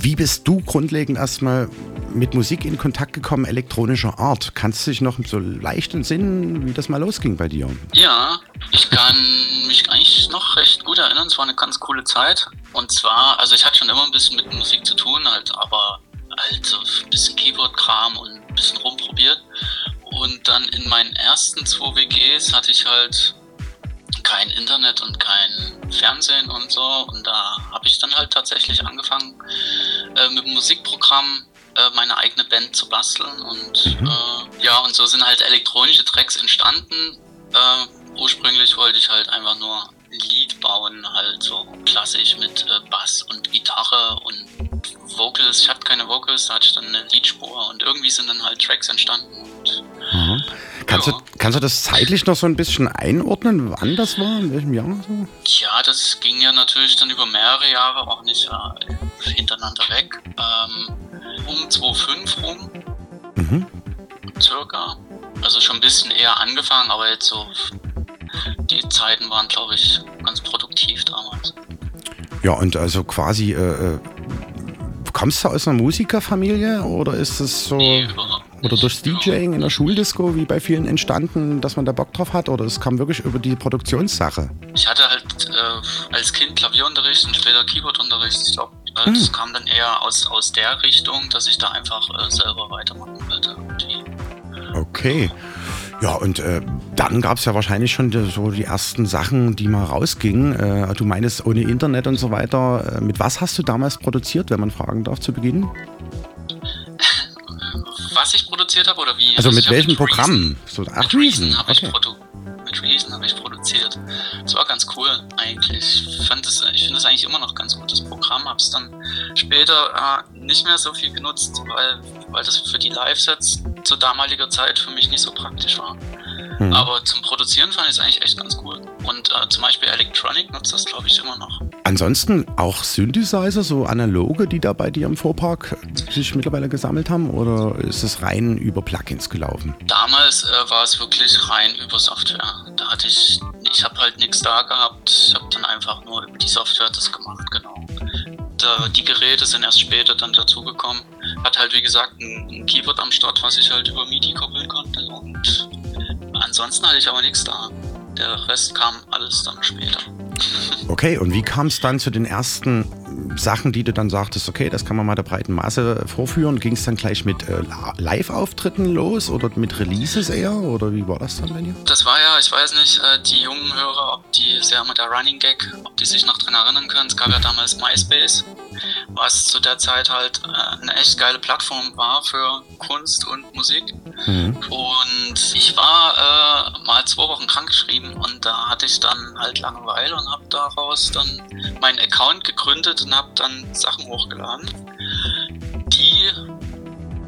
wie bist du grundlegend erstmal mit Musik in Kontakt gekommen, elektronischer Art? Kannst du dich noch so leicht entsinnen, wie das mal losging bei dir? Ja, ich kann mich eigentlich noch recht gut erinnern. Es war eine ganz coole Zeit. Und zwar, also ich hatte schon immer ein bisschen mit Musik zu tun, halt, aber halt so ein bisschen Keyboard-Kram und ein bisschen rumprobiert. Und dann in meinen ersten zwei WGs hatte ich halt kein Internet und kein Fernsehen und so. Und da habe ich dann halt tatsächlich angefangen, äh, mit dem Musikprogramm äh, meine eigene Band zu basteln. Und mhm. äh, ja, und so sind halt elektronische Tracks entstanden. Äh, ursprünglich wollte ich halt einfach nur ein Lied bauen, halt so klassisch mit äh, Bass und Gitarre und Vocals. Ich hatte keine Vocals, da hatte ich dann eine Liedspur und irgendwie sind dann halt Tracks entstanden. Und, mhm. kannst, ja. du, kannst du das zeitlich noch so ein bisschen einordnen, wann das war, in welchem Jahr? So? Ja, das ging ja natürlich dann über mehrere Jahre auch nicht äh, hintereinander weg. Ähm, um 2005 rum, mhm. circa. Also schon ein bisschen eher angefangen, aber jetzt so die Zeiten waren, glaube ich, ganz produktiv damals. Ja, und also quasi äh, äh kommst du aus einer Musikerfamilie oder ist es so nee, oder durchs DJing in der Schuldisco wie bei vielen entstanden, dass man da Bock drauf hat oder es kam wirklich über die Produktionssache? Ich hatte halt äh, als Kind Klavierunterricht und später Keyboardunterricht. Ich glaube, äh, hm. das kam dann eher aus, aus der Richtung, dass ich da einfach äh, selber weitermachen wollte. Okay. Ja, und äh, dann gab es ja wahrscheinlich schon die, so die ersten Sachen, die mal rausgingen. Äh, du meinst ohne Internet und so weiter. Äh, mit was hast du damals produziert, wenn man fragen darf, zu Beginn? Produziert habe oder wie? Also, also mit welchem Programm? So, ach, mit Reason habe okay. ich, mit Reason hab ich produziert. Das war ganz cool eigentlich. Ich, fand das, ich finde es eigentlich immer noch ganz gutes Programm. Habe es dann später äh, nicht mehr so viel genutzt, weil, weil das für die Live-Sets zu damaliger Zeit für mich nicht so praktisch war. Mhm. Aber zum Produzieren fand ich es eigentlich echt ganz cool. Und äh, zum Beispiel Electronic nutzt das, glaube ich, immer noch. Ansonsten auch Synthesizer, so analoge, die da bei dir im Vorpark sich mittlerweile gesammelt haben? Oder ist es rein über Plugins gelaufen? Damals äh, war es wirklich rein über Software. Da hatte ich, ich habe halt nichts da gehabt. Ich habe dann einfach nur über die Software das gemacht, genau. Da, die Geräte sind erst später dann dazugekommen. Hat halt, wie gesagt, ein, ein Keyboard am Start, was ich halt über MIDI koppeln konnte. Und ansonsten hatte ich aber nichts da. Der Rest kam alles dann später. Okay, und wie kam es dann zu den ersten Sachen, die du dann sagtest, okay, das kann man mal der breiten Masse vorführen? Ging es dann gleich mit äh, Live-Auftritten los oder mit Releases eher? Oder wie war das dann bei dir? Das war ja, ich weiß nicht, äh, die jungen Hörer, ob die sehr mit der Running Gag, ob die sich noch dran erinnern können. Es gab ja damals MySpace, was zu der Zeit halt äh, eine echt geile Plattform war für Kunst und Musik. Mhm. Und ich war äh, mal zwei Wochen krankgeschrieben und da hatte ich dann halt Langeweile und habe daraus dann meinen Account gegründet und habe dann Sachen hochgeladen, die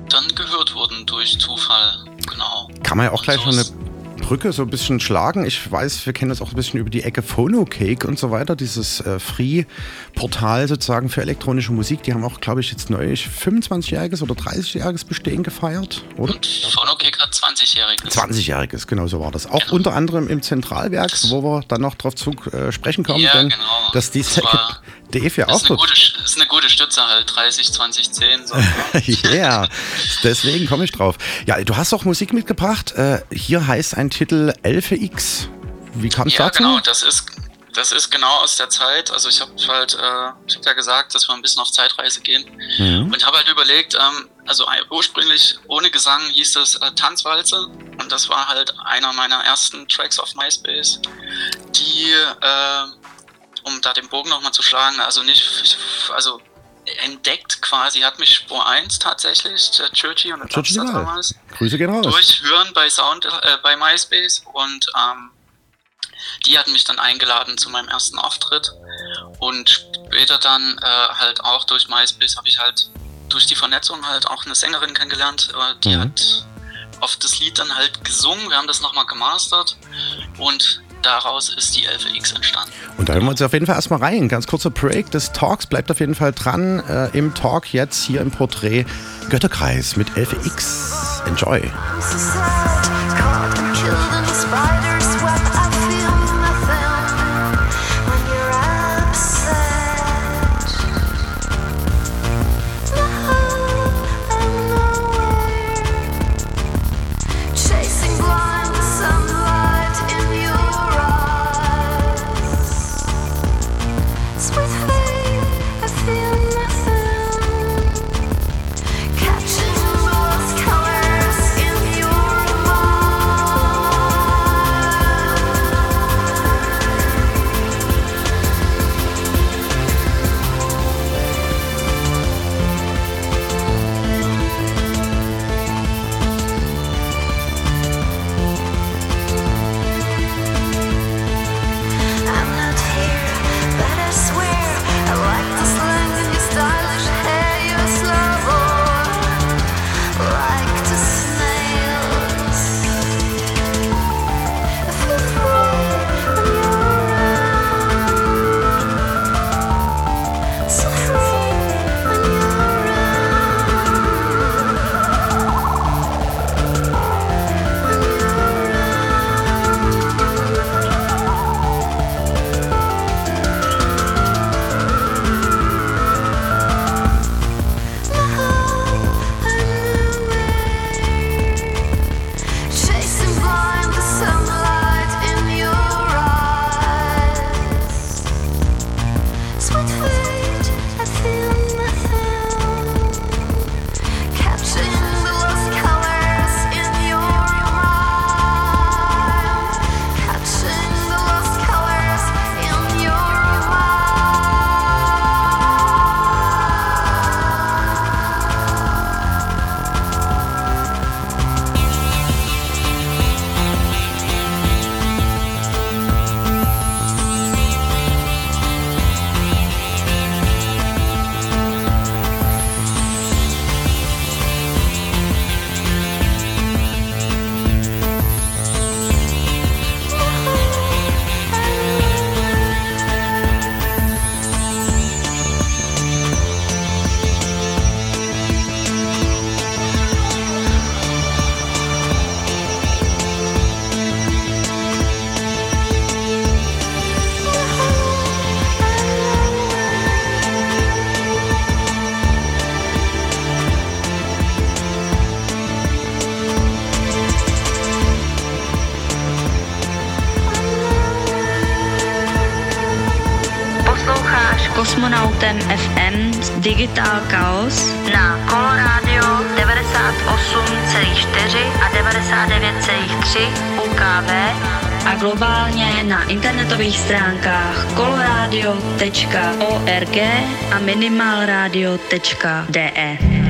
dann gehört wurden durch Zufall. Genau. Kann man ja auch gleich so schon eine Brücke so ein bisschen schlagen. Ich weiß, wir kennen das auch ein bisschen über die Ecke Phonocake und so weiter, dieses äh, Free-Portal sozusagen für elektronische Musik. Die haben auch, glaube ich, jetzt neu 25-jähriges oder 30-jähriges Bestehen gefeiert, oder? Und Phonocake hat 20-jähriges. 20-jähriges, genau so war das. Auch genau. unter anderem im Zentralwerk, wo wir dann noch drauf zu äh, sprechen kommen, ja, denn genau. dass die das (laughs) DF ja auch ist eine, gute, ist eine gute Stütze halt, 30, 20, 10. So. Ja, (laughs) yeah. deswegen komme ich drauf. Ja, du hast auch Musik mitgebracht. Äh, hier heißt ein Titel Elfe X. Wie kam es ja, dazu? genau, das ist, das ist genau aus der Zeit. Also ich habe halt, äh, ich habe ja gesagt, dass wir ein bisschen auf Zeitreise gehen. Mhm. Und ich habe halt überlegt, ähm, also ursprünglich ohne Gesang hieß es äh, Tanzwalze. Und das war halt einer meiner ersten Tracks auf MySpace, die, äh, um da den Bogen nochmal zu schlagen, also nicht, also entdeckt quasi, hat mich Spur 1 tatsächlich, der Churchy und der Churchy damals, Grüße gehen raus. durchhören bei Sound, äh, bei MySpace und ähm, die hatten mich dann eingeladen zu meinem ersten Auftritt und später dann äh, halt auch durch MySpace habe ich halt durch die Vernetzung halt auch eine Sängerin kennengelernt, äh, die Mhm. hat auf das Lied dann halt gesungen, wir haben das nochmal gemastert und daraus ist die LVX entstanden. Und da hören wir uns auf jeden Fall erstmal rein. Ganz kurzer Break des Talks. Bleibt auf jeden Fall dran äh, im Talk jetzt hier im Porträt Götterkreis mit LFX. Enjoy. Digital Chaos na Coloradio 98,4 a 99,3 UKV a globálně na internetových stránkách coloradio.org a minimalradio.de.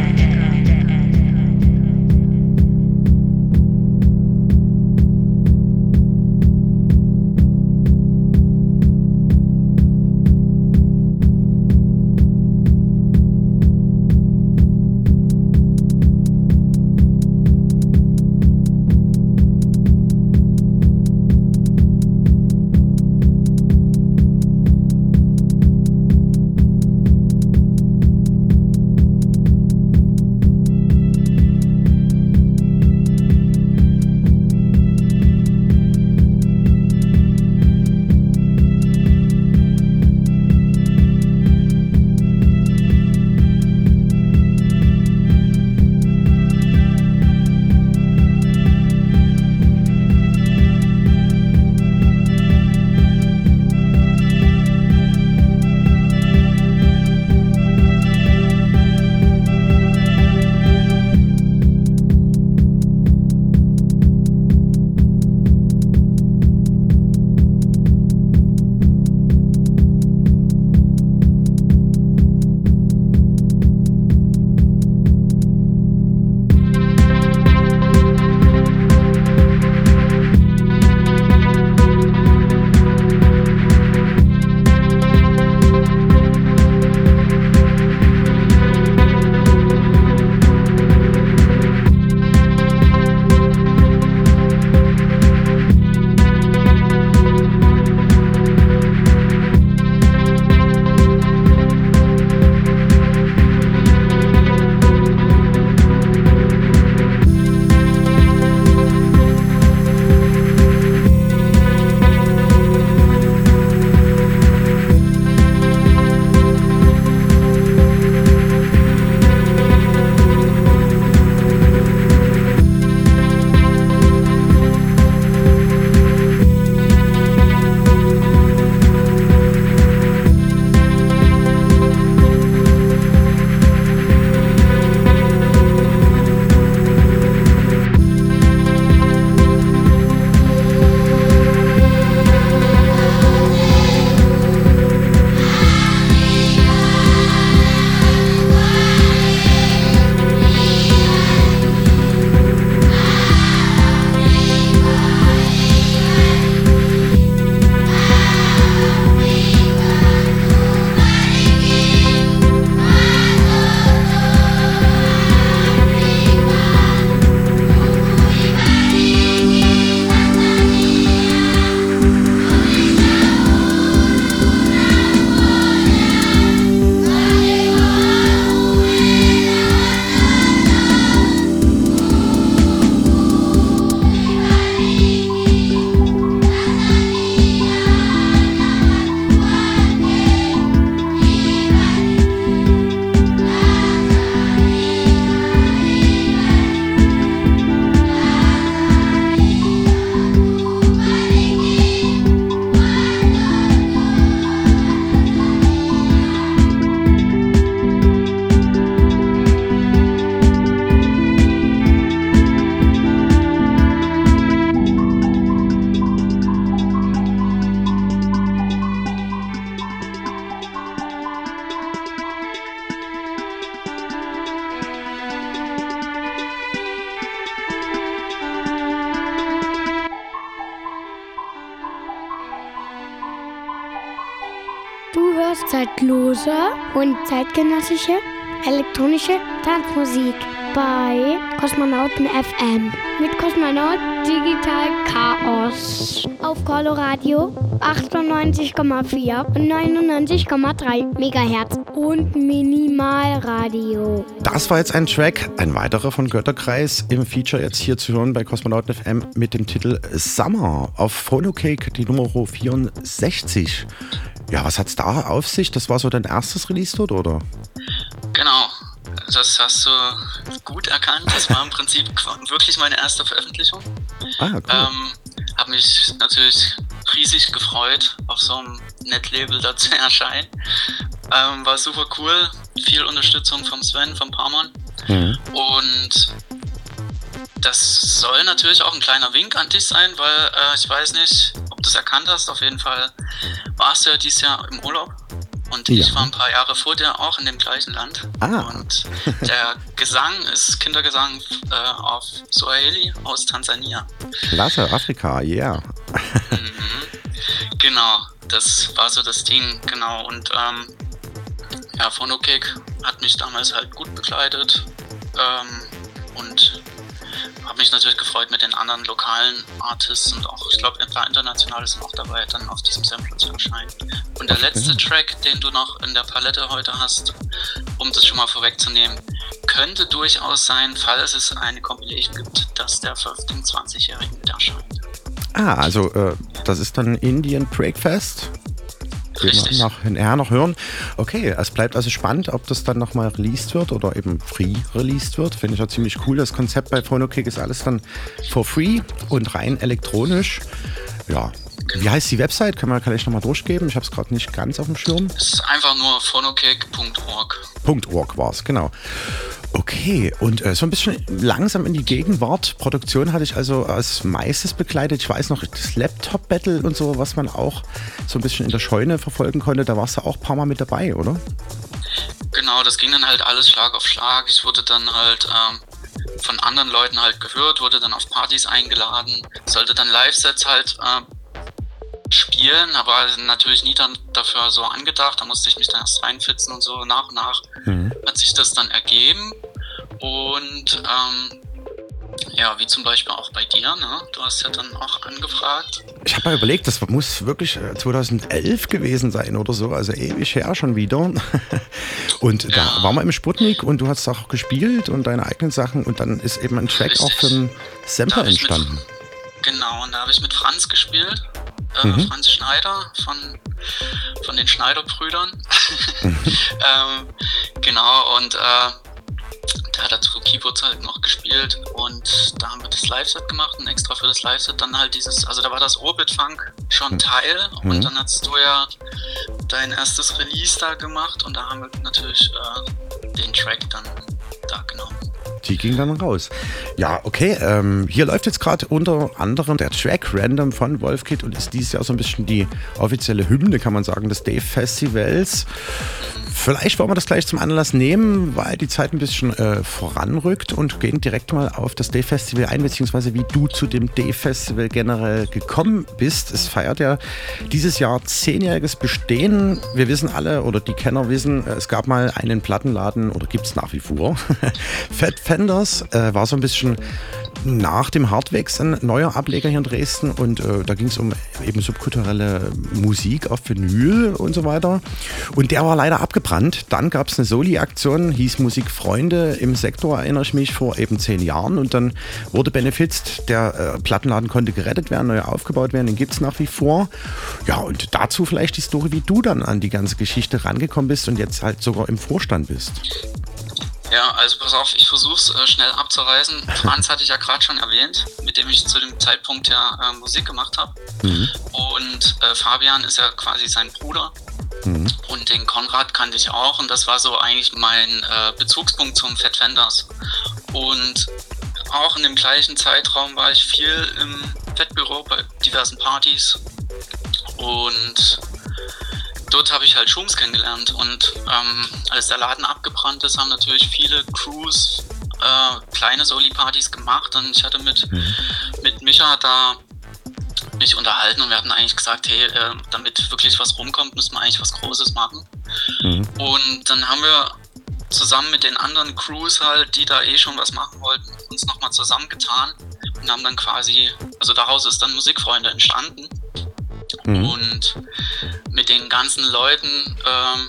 und zeitgenössische elektronische Tanzmusik bei Kosmonauten FM mit Kosmonaut Digital Chaos auf Coloradio 98,4 und 99,3 Megahertz und Minimalradio. Das war jetzt ein Track, ein weiterer von Götterkreis im Feature jetzt hier zu hören bei Kosmonauten FM mit dem Titel Summer auf Phonocake, die Nummer 64. Ja, was hat's da auf sich? Das war so dein erstes Release dort, oder? Genau, das hast du gut erkannt. Das war im Prinzip (laughs) wirklich meine erste Veröffentlichung. Ah, cool. Ähm, habe mich natürlich riesig gefreut, auf so einem Netlabel da zu (laughs) erscheinen. Ähm, war super cool. Viel Unterstützung vom Sven, vom Parman. Mhm. Und das soll natürlich auch ein kleiner Wink an dich sein, weil äh, ich weiß nicht, ob du es erkannt hast. Auf jeden Fall warst du ja dieses Jahr im Urlaub. Und Ja. ich war ein paar Jahre vor dir auch in dem gleichen Land. Ah. Und der (laughs) Gesang ist Kindergesang äh, auf Swahili aus Tansania. Klasse, Afrika, yeah. Genau, das war so das Ding, genau. Und ähm, ja, Phonokick hat mich damals halt gut begleitet ähm, und habe mich natürlich gefreut mit den anderen lokalen Artists und auch, ich glaube, ein paar internationale sind auch dabei, dann auf diesem Sampler zu erscheinen. Und der letzte Track, den du noch in der Palette heute hast, um das schon mal vorwegzunehmen, könnte durchaus sein, falls es eine Compilation gibt, dass der 15-20-Jährigen mit erscheint. Ah, also äh, das ist dann Indian Breakfast. Den wir noch, nachher noch hören. Okay, es bleibt also spannend, ob das dann nochmal released wird oder eben free released wird. Finde ich ja ziemlich cool. Das Konzept bei Phonokick ist alles dann for free und rein elektronisch. Ja. Wie heißt die Website? Kann, man, kann ich nochmal durchgeben? Ich habe es gerade nicht ganz auf dem Schirm. Es ist einfach nur phonokick.org. .org war es, genau. Okay, und äh, so ein bisschen langsam in die Gegenwart. Produktion hatte ich also als meistes begleitet. Ich weiß noch, das Laptop-Battle und so, was man auch so ein bisschen in der Scheune verfolgen konnte. Da warst du auch ein paar Mal mit dabei, oder? Genau, das ging dann halt alles Schlag auf Schlag. Ich wurde dann halt ähm, von anderen Leuten halt gehört, wurde dann auf Partys eingeladen, sollte dann Live-Sets halt äh, spielen, aber natürlich nie dann dafür so angedacht. Da musste ich mich dann erst reinfitzen und so nach und nach hat sich das dann ergeben. Und ähm, ja, wie zum Beispiel auch bei dir, ne? Du hast ja dann auch angefragt. Ich habe mal überlegt, das muss wirklich äh, 2011 gewesen sein oder so, also ewig her schon wieder. (laughs) Und da waren wir im Sputnik und du hast auch gespielt und deine eigenen Sachen und dann ist eben ein Track auch für einen Sampler entstanden. Genau, und da habe ich mit Franz gespielt. Äh, Mhm. Franz Schneider von, von den Schneider-Brüdern. (laughs) (laughs) ähm, genau, und äh, der hat dazu Keyboards halt noch gespielt und da haben wir das Live-Set gemacht und extra für das Live-Set dann halt dieses, also da war das Orbit-Funk schon Teil Mhm. und dann hast du ja dein erstes Release da gemacht und da haben wir natürlich äh, den Track dann da genommen. Die ging dann raus. Ja, okay. Ähm, hier läuft jetzt gerade unter anderem der Track Random von Wolfkid und ist dieses Jahr so ein bisschen die offizielle Hymne, kann man sagen, des Dave Festivals. Vielleicht wollen wir das gleich zum Anlass nehmen, weil die Zeit ein bisschen äh, voranrückt und gehen direkt mal auf das Dave Festival ein, beziehungsweise wie du zu dem Dave Festival generell gekommen bist. Es feiert ja dieses Jahr zehnjähriges Bestehen. Wir wissen alle oder die Kenner wissen, es gab mal einen Plattenladen oder gibt es nach wie vor. (laughs) Fat Fenders äh, war so ein bisschen nach dem Hardwax ein neuer Ableger hier in Dresden und äh, da ging es um eben subkulturelle Musik auf Vinyl und so weiter. Und der war leider abgebrannt. Dann gab es eine Soli-Aktion, hieß Musikfreunde im Sektor, erinnere ich mich, vor eben zehn Jahren. Und dann wurde benefizt, der äh, Plattenladen konnte gerettet werden, neu aufgebaut werden, den gibt es nach wie vor. Ja, und dazu vielleicht die Story, wie du dann an die ganze Geschichte rangekommen bist und jetzt halt sogar im Vorstand bist. Ja, also pass auf, ich versuch's äh, schnell abzureißen. (laughs) Franz hatte ich ja gerade schon erwähnt, mit dem ich zu dem Zeitpunkt ja äh, Musik gemacht habe. Und äh, Fabian ist ja quasi sein Bruder. Und den Konrad kannte ich auch und das war so eigentlich mein äh, Bezugspunkt zum Fat Fenders. Und auch in dem gleichen Zeitraum war ich viel im Fettbüro bei diversen Partys. Und dort habe ich halt Schums kennengelernt und ähm, als der Laden abgebrannt ist, haben natürlich viele Crews äh, kleine Soli-Partys gemacht und ich hatte mit, mit Micha da mich unterhalten und wir hatten eigentlich gesagt, hey, äh, damit wirklich was rumkommt, müssen wir eigentlich was Großes machen. Mhm. Und dann haben wir zusammen mit den anderen Crews halt, die da eh schon was machen wollten, uns nochmal zusammengetan und haben dann quasi, also daraus ist dann Musikfreunde entstanden. Mhm. Und mit den ganzen Leuten, ähm,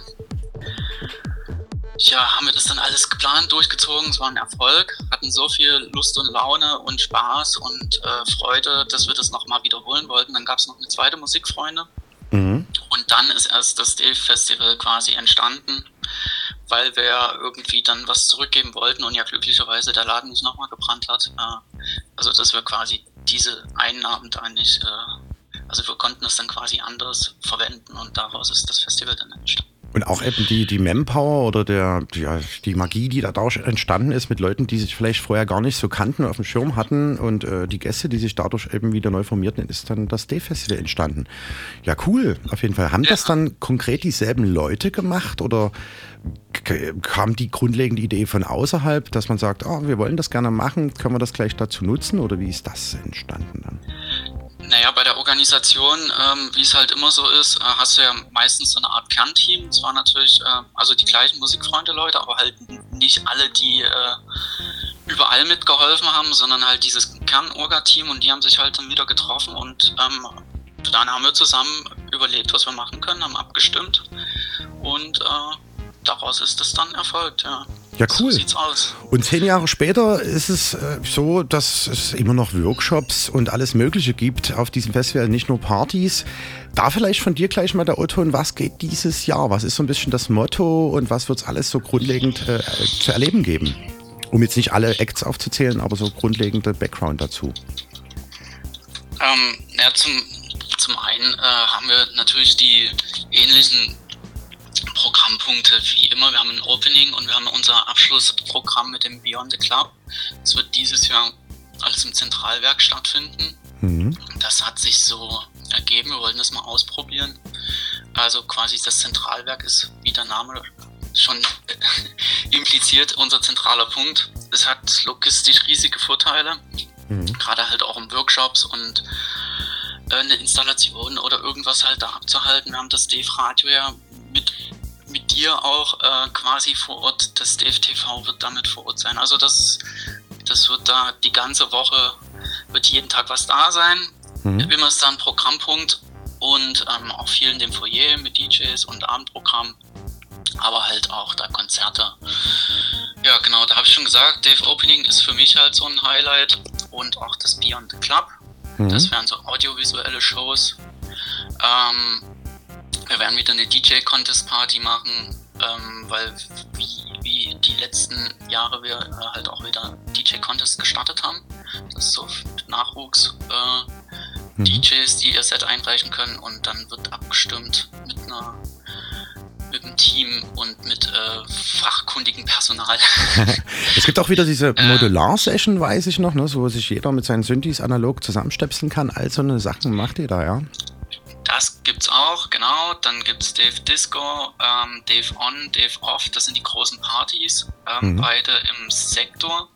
ja, haben wir das dann alles geplant, durchgezogen. Es war ein Erfolg, hatten so viel Lust und Laune und Spaß und äh, Freude, dass wir das nochmal wiederholen wollten. Dann gab es noch eine zweite Musikfreunde. Mhm. Und dann ist erst das Dave Festival quasi entstanden, weil wir ja irgendwie dann was zurückgeben wollten und ja glücklicherweise der Laden nicht nochmal gebrannt hat. Äh, also dass wir quasi diese Einnahmen da nicht, äh, also wir konnten es dann quasi anders verwenden und daraus ist das Festival dann entstanden. Und auch eben die, die Manpower oder der, die, ja, die Magie, die dadurch entstanden ist mit Leuten, die sich vielleicht vorher gar nicht so kannten, auf dem Schirm hatten und äh, die Gäste, die sich dadurch eben wieder neu formierten, ist dann das Day-Festival entstanden. Ja, cool, auf jeden Fall. Haben das dann konkret dieselben Leute gemacht oder kam die grundlegende Idee von außerhalb, dass man sagt, oh, wir wollen das gerne machen, können wir das gleich dazu nutzen oder wie ist das entstanden dann? Naja, bei der Organisation, ähm, wie es halt immer so ist, äh, hast du ja meistens so eine Art Kernteam. Zwar natürlich, äh, also die gleichen Musikfreunde-Leute, aber halt nicht alle, die äh, überall mitgeholfen haben, sondern halt dieses Kern-Orga-Team und die haben sich halt dann wieder getroffen und ähm, dann haben wir zusammen überlegt, was wir machen können, haben abgestimmt und äh, daraus ist es dann erfolgt, ja. Ja, cool. So sieht's aus. Und zehn Jahre später ist es äh, so, dass es immer noch Workshops und alles Mögliche gibt auf diesem Festival, nicht nur Partys. Da vielleicht von dir gleich mal der Otto, und was geht dieses Jahr? Was ist so ein bisschen das Motto und was wird es alles so grundlegend äh, zu erleben geben? Um jetzt nicht alle Acts aufzuzählen, aber so grundlegende Background dazu. Ähm, ja, zum, zum einen äh, haben wir natürlich die ähnlichen Programmpunkte wie immer. Wir haben ein Opening und wir haben unser Abschlussprogramm mit dem Beyond the Club. Es wird dieses Jahr alles im Zentralwerk stattfinden. Mhm. Das hat sich so ergeben. Wir wollten das mal ausprobieren. Also quasi das Zentralwerk ist, wie der Name schon (laughs) impliziert, unser zentraler Punkt. Es hat logistisch riesige Vorteile, Mhm. gerade halt auch um Workshops und äh, eine Installation oder irgendwas halt da abzuhalten. Wir haben das Dave Radio ja mit, mit dir auch äh, quasi vor Ort. Das Dave TV wird damit vor Ort sein. Also das, das wird da die ganze Woche, wird jeden Tag was da sein. Mhm. Immer ist da ein Programmpunkt und ähm, auch viel in dem Foyer mit DJs und Abendprogramm. Aber halt auch da Konzerte. Ja, genau, da habe ich schon gesagt, Dave Opening ist für mich halt so ein Highlight und auch das Beyond the Club. Mhm. Das wären so audiovisuelle Shows. Ähm, wir werden wieder eine DJ-Contest-Party machen, ähm, weil wie, wie die letzten Jahre wir äh, halt auch wieder DJ-Contest gestartet haben. Das ist so Nachwuchs äh, DJs, die ihr Set einreichen können und dann wird abgestimmt mit einer mit einem Team und mit äh, fachkundigem Personal. (laughs) Es gibt auch wieder diese Modular-Session, weiß ich noch, ne, so, wo sich jeder mit seinen Synthes analog zusammenstöpseln kann. All so eine Sachen macht ihr da, ja? Das gibt's auch, genau. Dann gibt's Dave Disco, ähm, Dave On, Dave Off. Das sind die großen Partys, ähm, Mhm. beide im Sektor.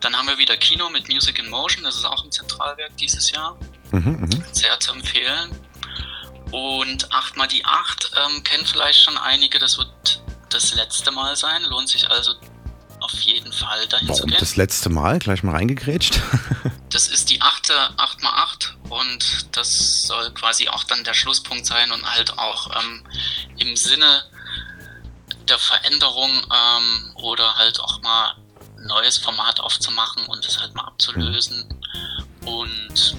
Dann haben wir wieder Kino mit Music in Motion. Das ist auch im Zentralwerk dieses Jahr. Mhm, mhm. Sehr zu empfehlen. Und 8 mal die 8 ähm, kennen vielleicht schon einige. Das wird das letzte Mal sein. Lohnt sich also auf jeden Fall dahin zu Warum gehen. das letzte Mal gleich mal reingegrätscht? (laughs) Das ist die achte 8x8 und das soll quasi auch dann der Schlusspunkt sein und halt auch ähm, im Sinne der Veränderung ähm, oder halt auch mal ein neues Format aufzumachen und es halt mal abzulösen und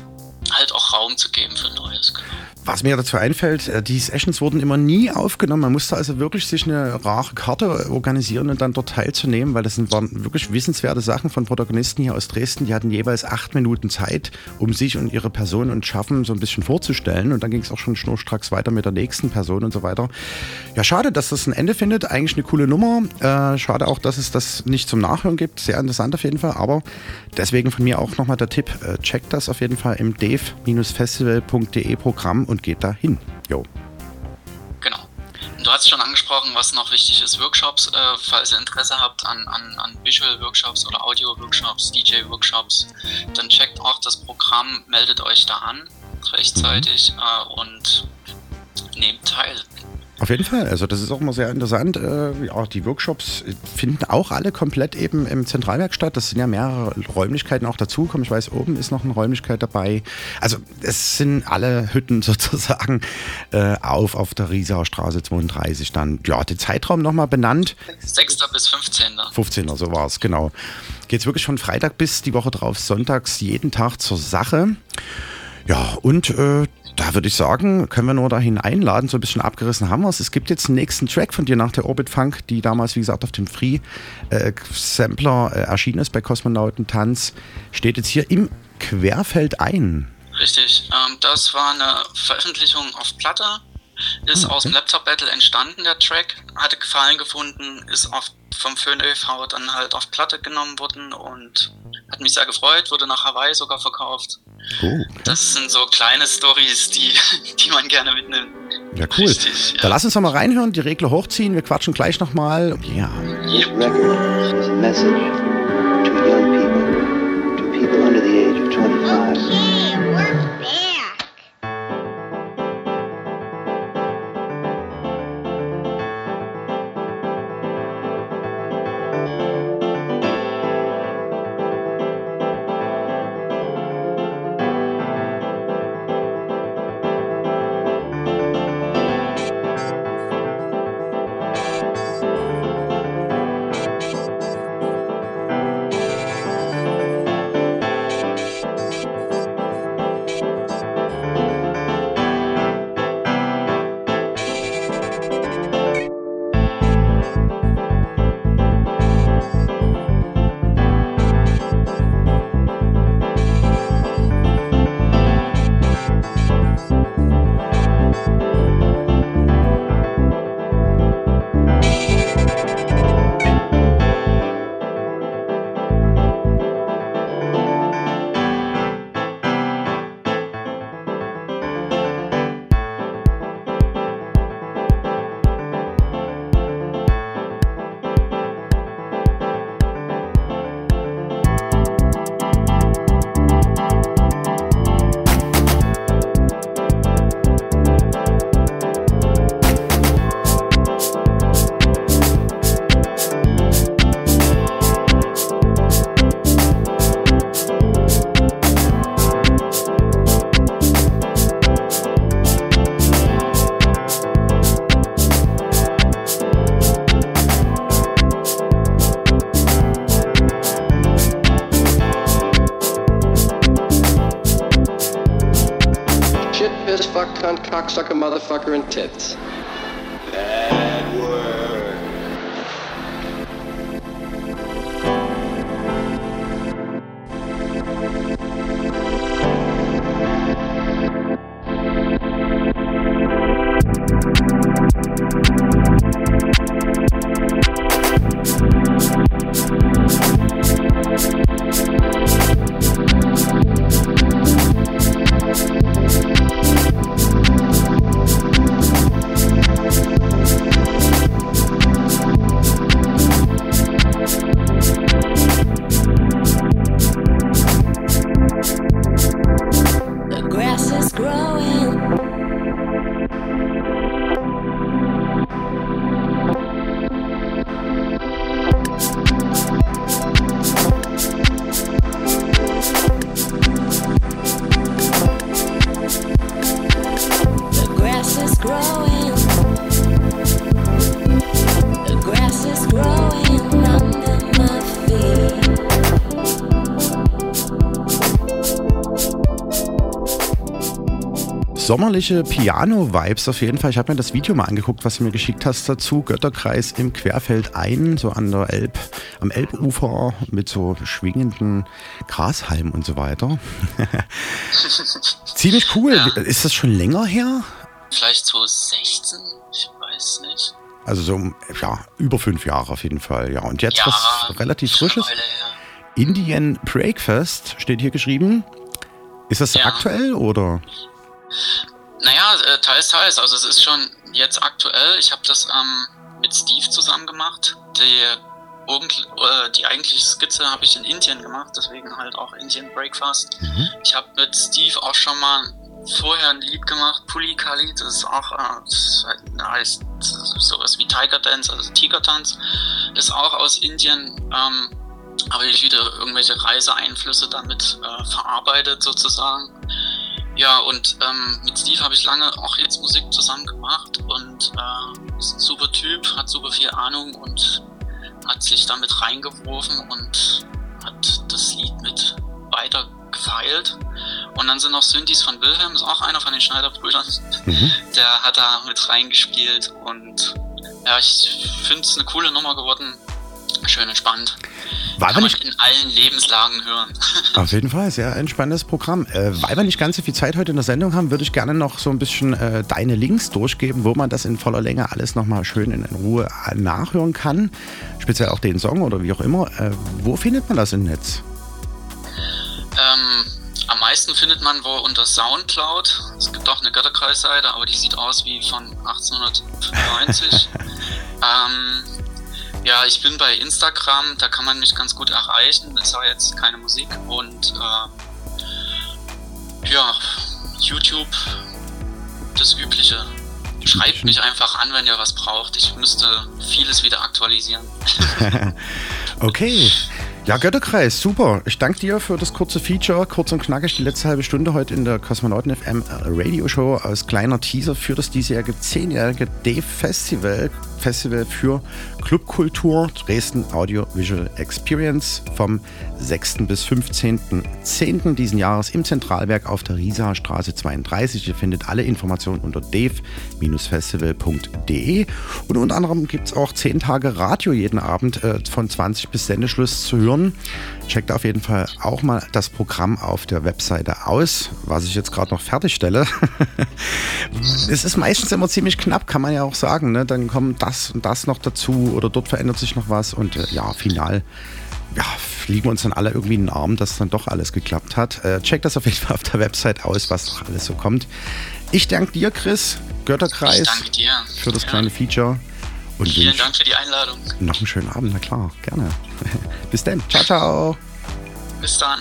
halt auch Raum zu geben für Neues. Genau. Was mir dazu einfällt, äh, die Sessions wurden immer nie aufgenommen. Man musste also wirklich sich eine rare Karte organisieren und dann dort teilzunehmen, weil das waren wirklich wissenswerte Sachen von Protagonisten hier aus Dresden. Die hatten jeweils acht Minuten Zeit, um sich und ihre Person und Schaffen so ein bisschen vorzustellen. Und dann ging es auch schon schnurstracks weiter mit der nächsten Person und so weiter. Ja, schade, dass das ein Ende findet. Eigentlich eine coole Nummer. Äh, schade auch, dass es das nicht zum Nachhören gibt. Sehr interessant auf jeden Fall. Aber deswegen von mir auch nochmal der Tipp, äh, checkt das auf jeden Fall im dev-festival.de Programm und geht da hin. Jo. Genau. Du hast schon angesprochen, was noch wichtig ist, Workshops. Äh, falls ihr Interesse habt an, an, an Visual-Workshops oder Audio-Workshops, DJ-Workshops, dann checkt auch das Programm, meldet euch da an. rechtzeitig äh, und nehmt teil. Auf jeden Fall, also das ist auch immer sehr interessant. Äh, ja, die Workshops finden auch alle komplett eben im Zentralwerk statt. Das sind ja mehrere Räumlichkeiten auch dazugekommen. Ich weiß, oben ist noch eine Räumlichkeit dabei. Also es sind alle Hütten (laughs) sozusagen äh, auf, auf der Riesauer Straße 32 dann. Ja, den Zeitraum nochmal benannt. 6. bis 15. 15. so war es, genau. Geht es wirklich von Freitag bis die Woche drauf, sonntags jeden Tag zur Sache. Ja, und äh, da würde ich sagen, können wir nur dahin einladen, so ein bisschen abgerissen haben wir es. Es gibt jetzt einen nächsten Track von dir nach der Orbit Funk, die damals, wie gesagt, auf dem Free äh, Sampler äh, erschienen ist bei Kosmonauten Tanz. Steht jetzt hier im Querfeld ein. Richtig, ähm, das war eine Veröffentlichung auf Platte, ist Ah, aus dem okay. Laptop Battle entstanden, der Track, hatte Gefallen gefunden, ist auf, vom Föhn e.V. dann halt auf Platte genommen worden und hat mich sehr gefreut, wurde nach Hawaii sogar verkauft. Oh, Das sind so kleine Stories, die, (laughs) die man gerne mitnimmt. ja cool. Richtig, Da lass uns doch mal reinhören, die Regler hochziehen. Wir quatschen gleich nochmal. Ja. Is a message to young people, to people under the age of 25. on cocksucker, motherfucker, and tits. Sommerliche Piano-Vibes auf jeden Fall. Ich habe mir das Video mal angeguckt, was du mir geschickt hast dazu. Götterkreis im Querfeld ein, so an der Elb, am Elbufer mit so schwingenden Grashalmen und so weiter. (laughs) Ziemlich cool. Ist das schon länger her? Vielleicht so 16, ich weiß nicht. Also so, ja, über fünf Jahre auf jeden Fall. Ja, und jetzt Ja, was relativ Frisches. Indian Breakfast steht hier geschrieben. Ist das aktuell oder? Teils, teils. Also es ist schon jetzt aktuell. Ich habe das ähm, mit Steve zusammen gemacht. Die, äh, die eigentliche Skizze habe ich in Indien gemacht, deswegen halt auch Indian Breakfast. Ich habe mit Steve auch schon mal vorher ein Lied gemacht, Puli Kali, das ist auch, äh, das heißt sowas wie Tiger Dance, also Tigertanz, ist auch aus Indien, ähm, habe ich wieder irgendwelche Reiseeinflüsse damit äh, verarbeitet sozusagen. Ja, und ähm, mit Steve habe ich lange auch jetzt Musik zusammen gemacht und äh, ist ein super Typ, hat super viel Ahnung und hat sich damit reingeworfen und hat das Lied mit weiter gefeilt. Und dann sind noch Synthes von Wilhelm, ist auch einer von den Schneider-Brüdern. Mhm. (laughs) Der hat da mit reingespielt und ja, ich finde es eine coole Nummer geworden. Schön entspannt. War Kann man in allen Lebenslagen hören. (laughs) Auf jeden Fall, sehr entspanntes Programm. Äh, weil wir nicht ganz so viel Zeit heute in der Sendung haben, würde ich gerne noch so ein bisschen äh, deine Links durchgeben, wo man das in voller Länge alles nochmal schön in, in Ruhe äh, nachhören kann. Speziell auch den Song oder wie auch immer. Äh, wo findet man das im Netz? Ähm, am meisten findet man wohl unter Soundcloud. Es gibt auch eine Götterkreisseite, aber die sieht aus wie von 1895. (laughs) ähm, ja, ich bin bei Instagram, da kann man mich ganz gut erreichen. Ist aber jetzt keine Musik. Und äh, ja, YouTube, das Übliche. Schreibt mich einfach an, wenn ihr was braucht. Ich müsste vieles wieder aktualisieren. (laughs) okay. Ja, Götterkreis, super. Ich danke dir für das kurze Feature, kurz und knackig, die letzte halbe Stunde heute in der Kosmonauten FM Radio Show als kleiner Teaser für das diesjährige zehnjährige Dave Festival. Für Clubkultur Dresden Audiovisual Experience vom 6. bis 15.10. diesen Jahres im Zentralwerk auf der Riesaer Straße 32. Ihr findet alle Informationen unter dave-festival.de und unter anderem gibt es auch 10 Tage Radio jeden Abend äh, von 20 bis Sendeschluss zu hören. Checkt auf jeden Fall auch mal das Programm auf der Webseite aus, was ich jetzt gerade noch fertigstelle. (laughs) es ist meistens immer ziemlich knapp, kann man ja auch sagen. Ne? Dann kommt das und das noch dazu oder dort verändert sich noch was und äh, ja, final ja, liegen wir uns dann alle irgendwie in den Arm, dass dann doch alles geklappt hat. Äh, checkt das auf jeden Fall auf der Website aus, was noch alles so kommt. Ich danke dir, Chris, Götterkreis, danke dir. für das Ja. kleine Feature. Und Vielen Dank für die Einladung. noch einen schönen Abend, na klar, gerne. (laughs) Bis dann, ciao, ciao. Bis dann.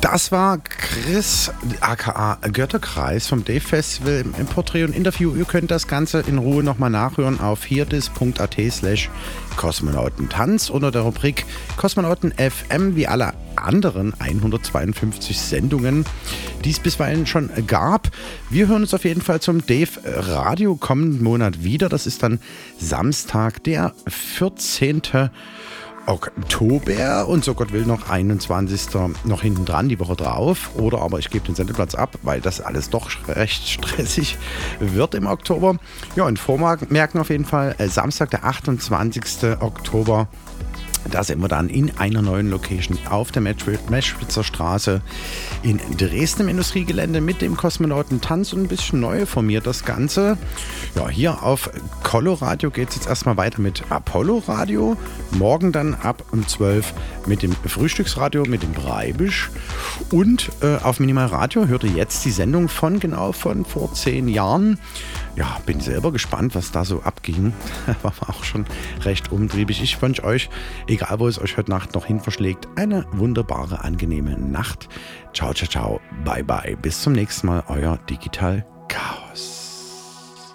Das war Chris, aka Götterkreis vom Dave Festival im, Porträt und Interview. Ihr könnt das Ganze in Ruhe nochmal nachhören auf hierdis.at slash Kosmonautentanz unter der Rubrik Kosmonauten FM wie alle anderen 152 Sendungen, die es bisweilen schon gab. Wir hören uns auf jeden Fall zum Dave Radio kommenden Monat wieder. Das ist dann Samstag, der 14. Oktober und so Gott will noch 21. noch hinten dran, die Woche drauf. Oder aber ich gebe den Sendeplatz ab, weil das alles doch recht stressig wird im Oktober. Ja, und Vormerken auf jeden Fall äh, Samstag, der 28. Oktober. Da sind wir dann in einer neuen Location auf der Meschwitzer Straße in Dresden im Industriegelände mit dem Kosmonautentanz und ein bisschen neu formiert das Ganze. Ja, hier auf Coloradio geht es jetzt erstmal weiter mit Apollo Radio. Morgen dann ab um 12 mit dem Frühstücksradio mit dem Breibisch. Und äh, auf Minimal Radio hört ihr jetzt die Sendung von genau von vor zehn Jahren. Ja, bin selber gespannt, was da so abging. (laughs) War auch schon recht umtriebig. Ich wünsche euch, egal wo es euch heute Nacht noch hin verschlägt, eine wunderbare, angenehme Nacht. Ciao, ciao, ciao. Bye, bye. Bis zum nächsten Mal. Euer Digital Chaos.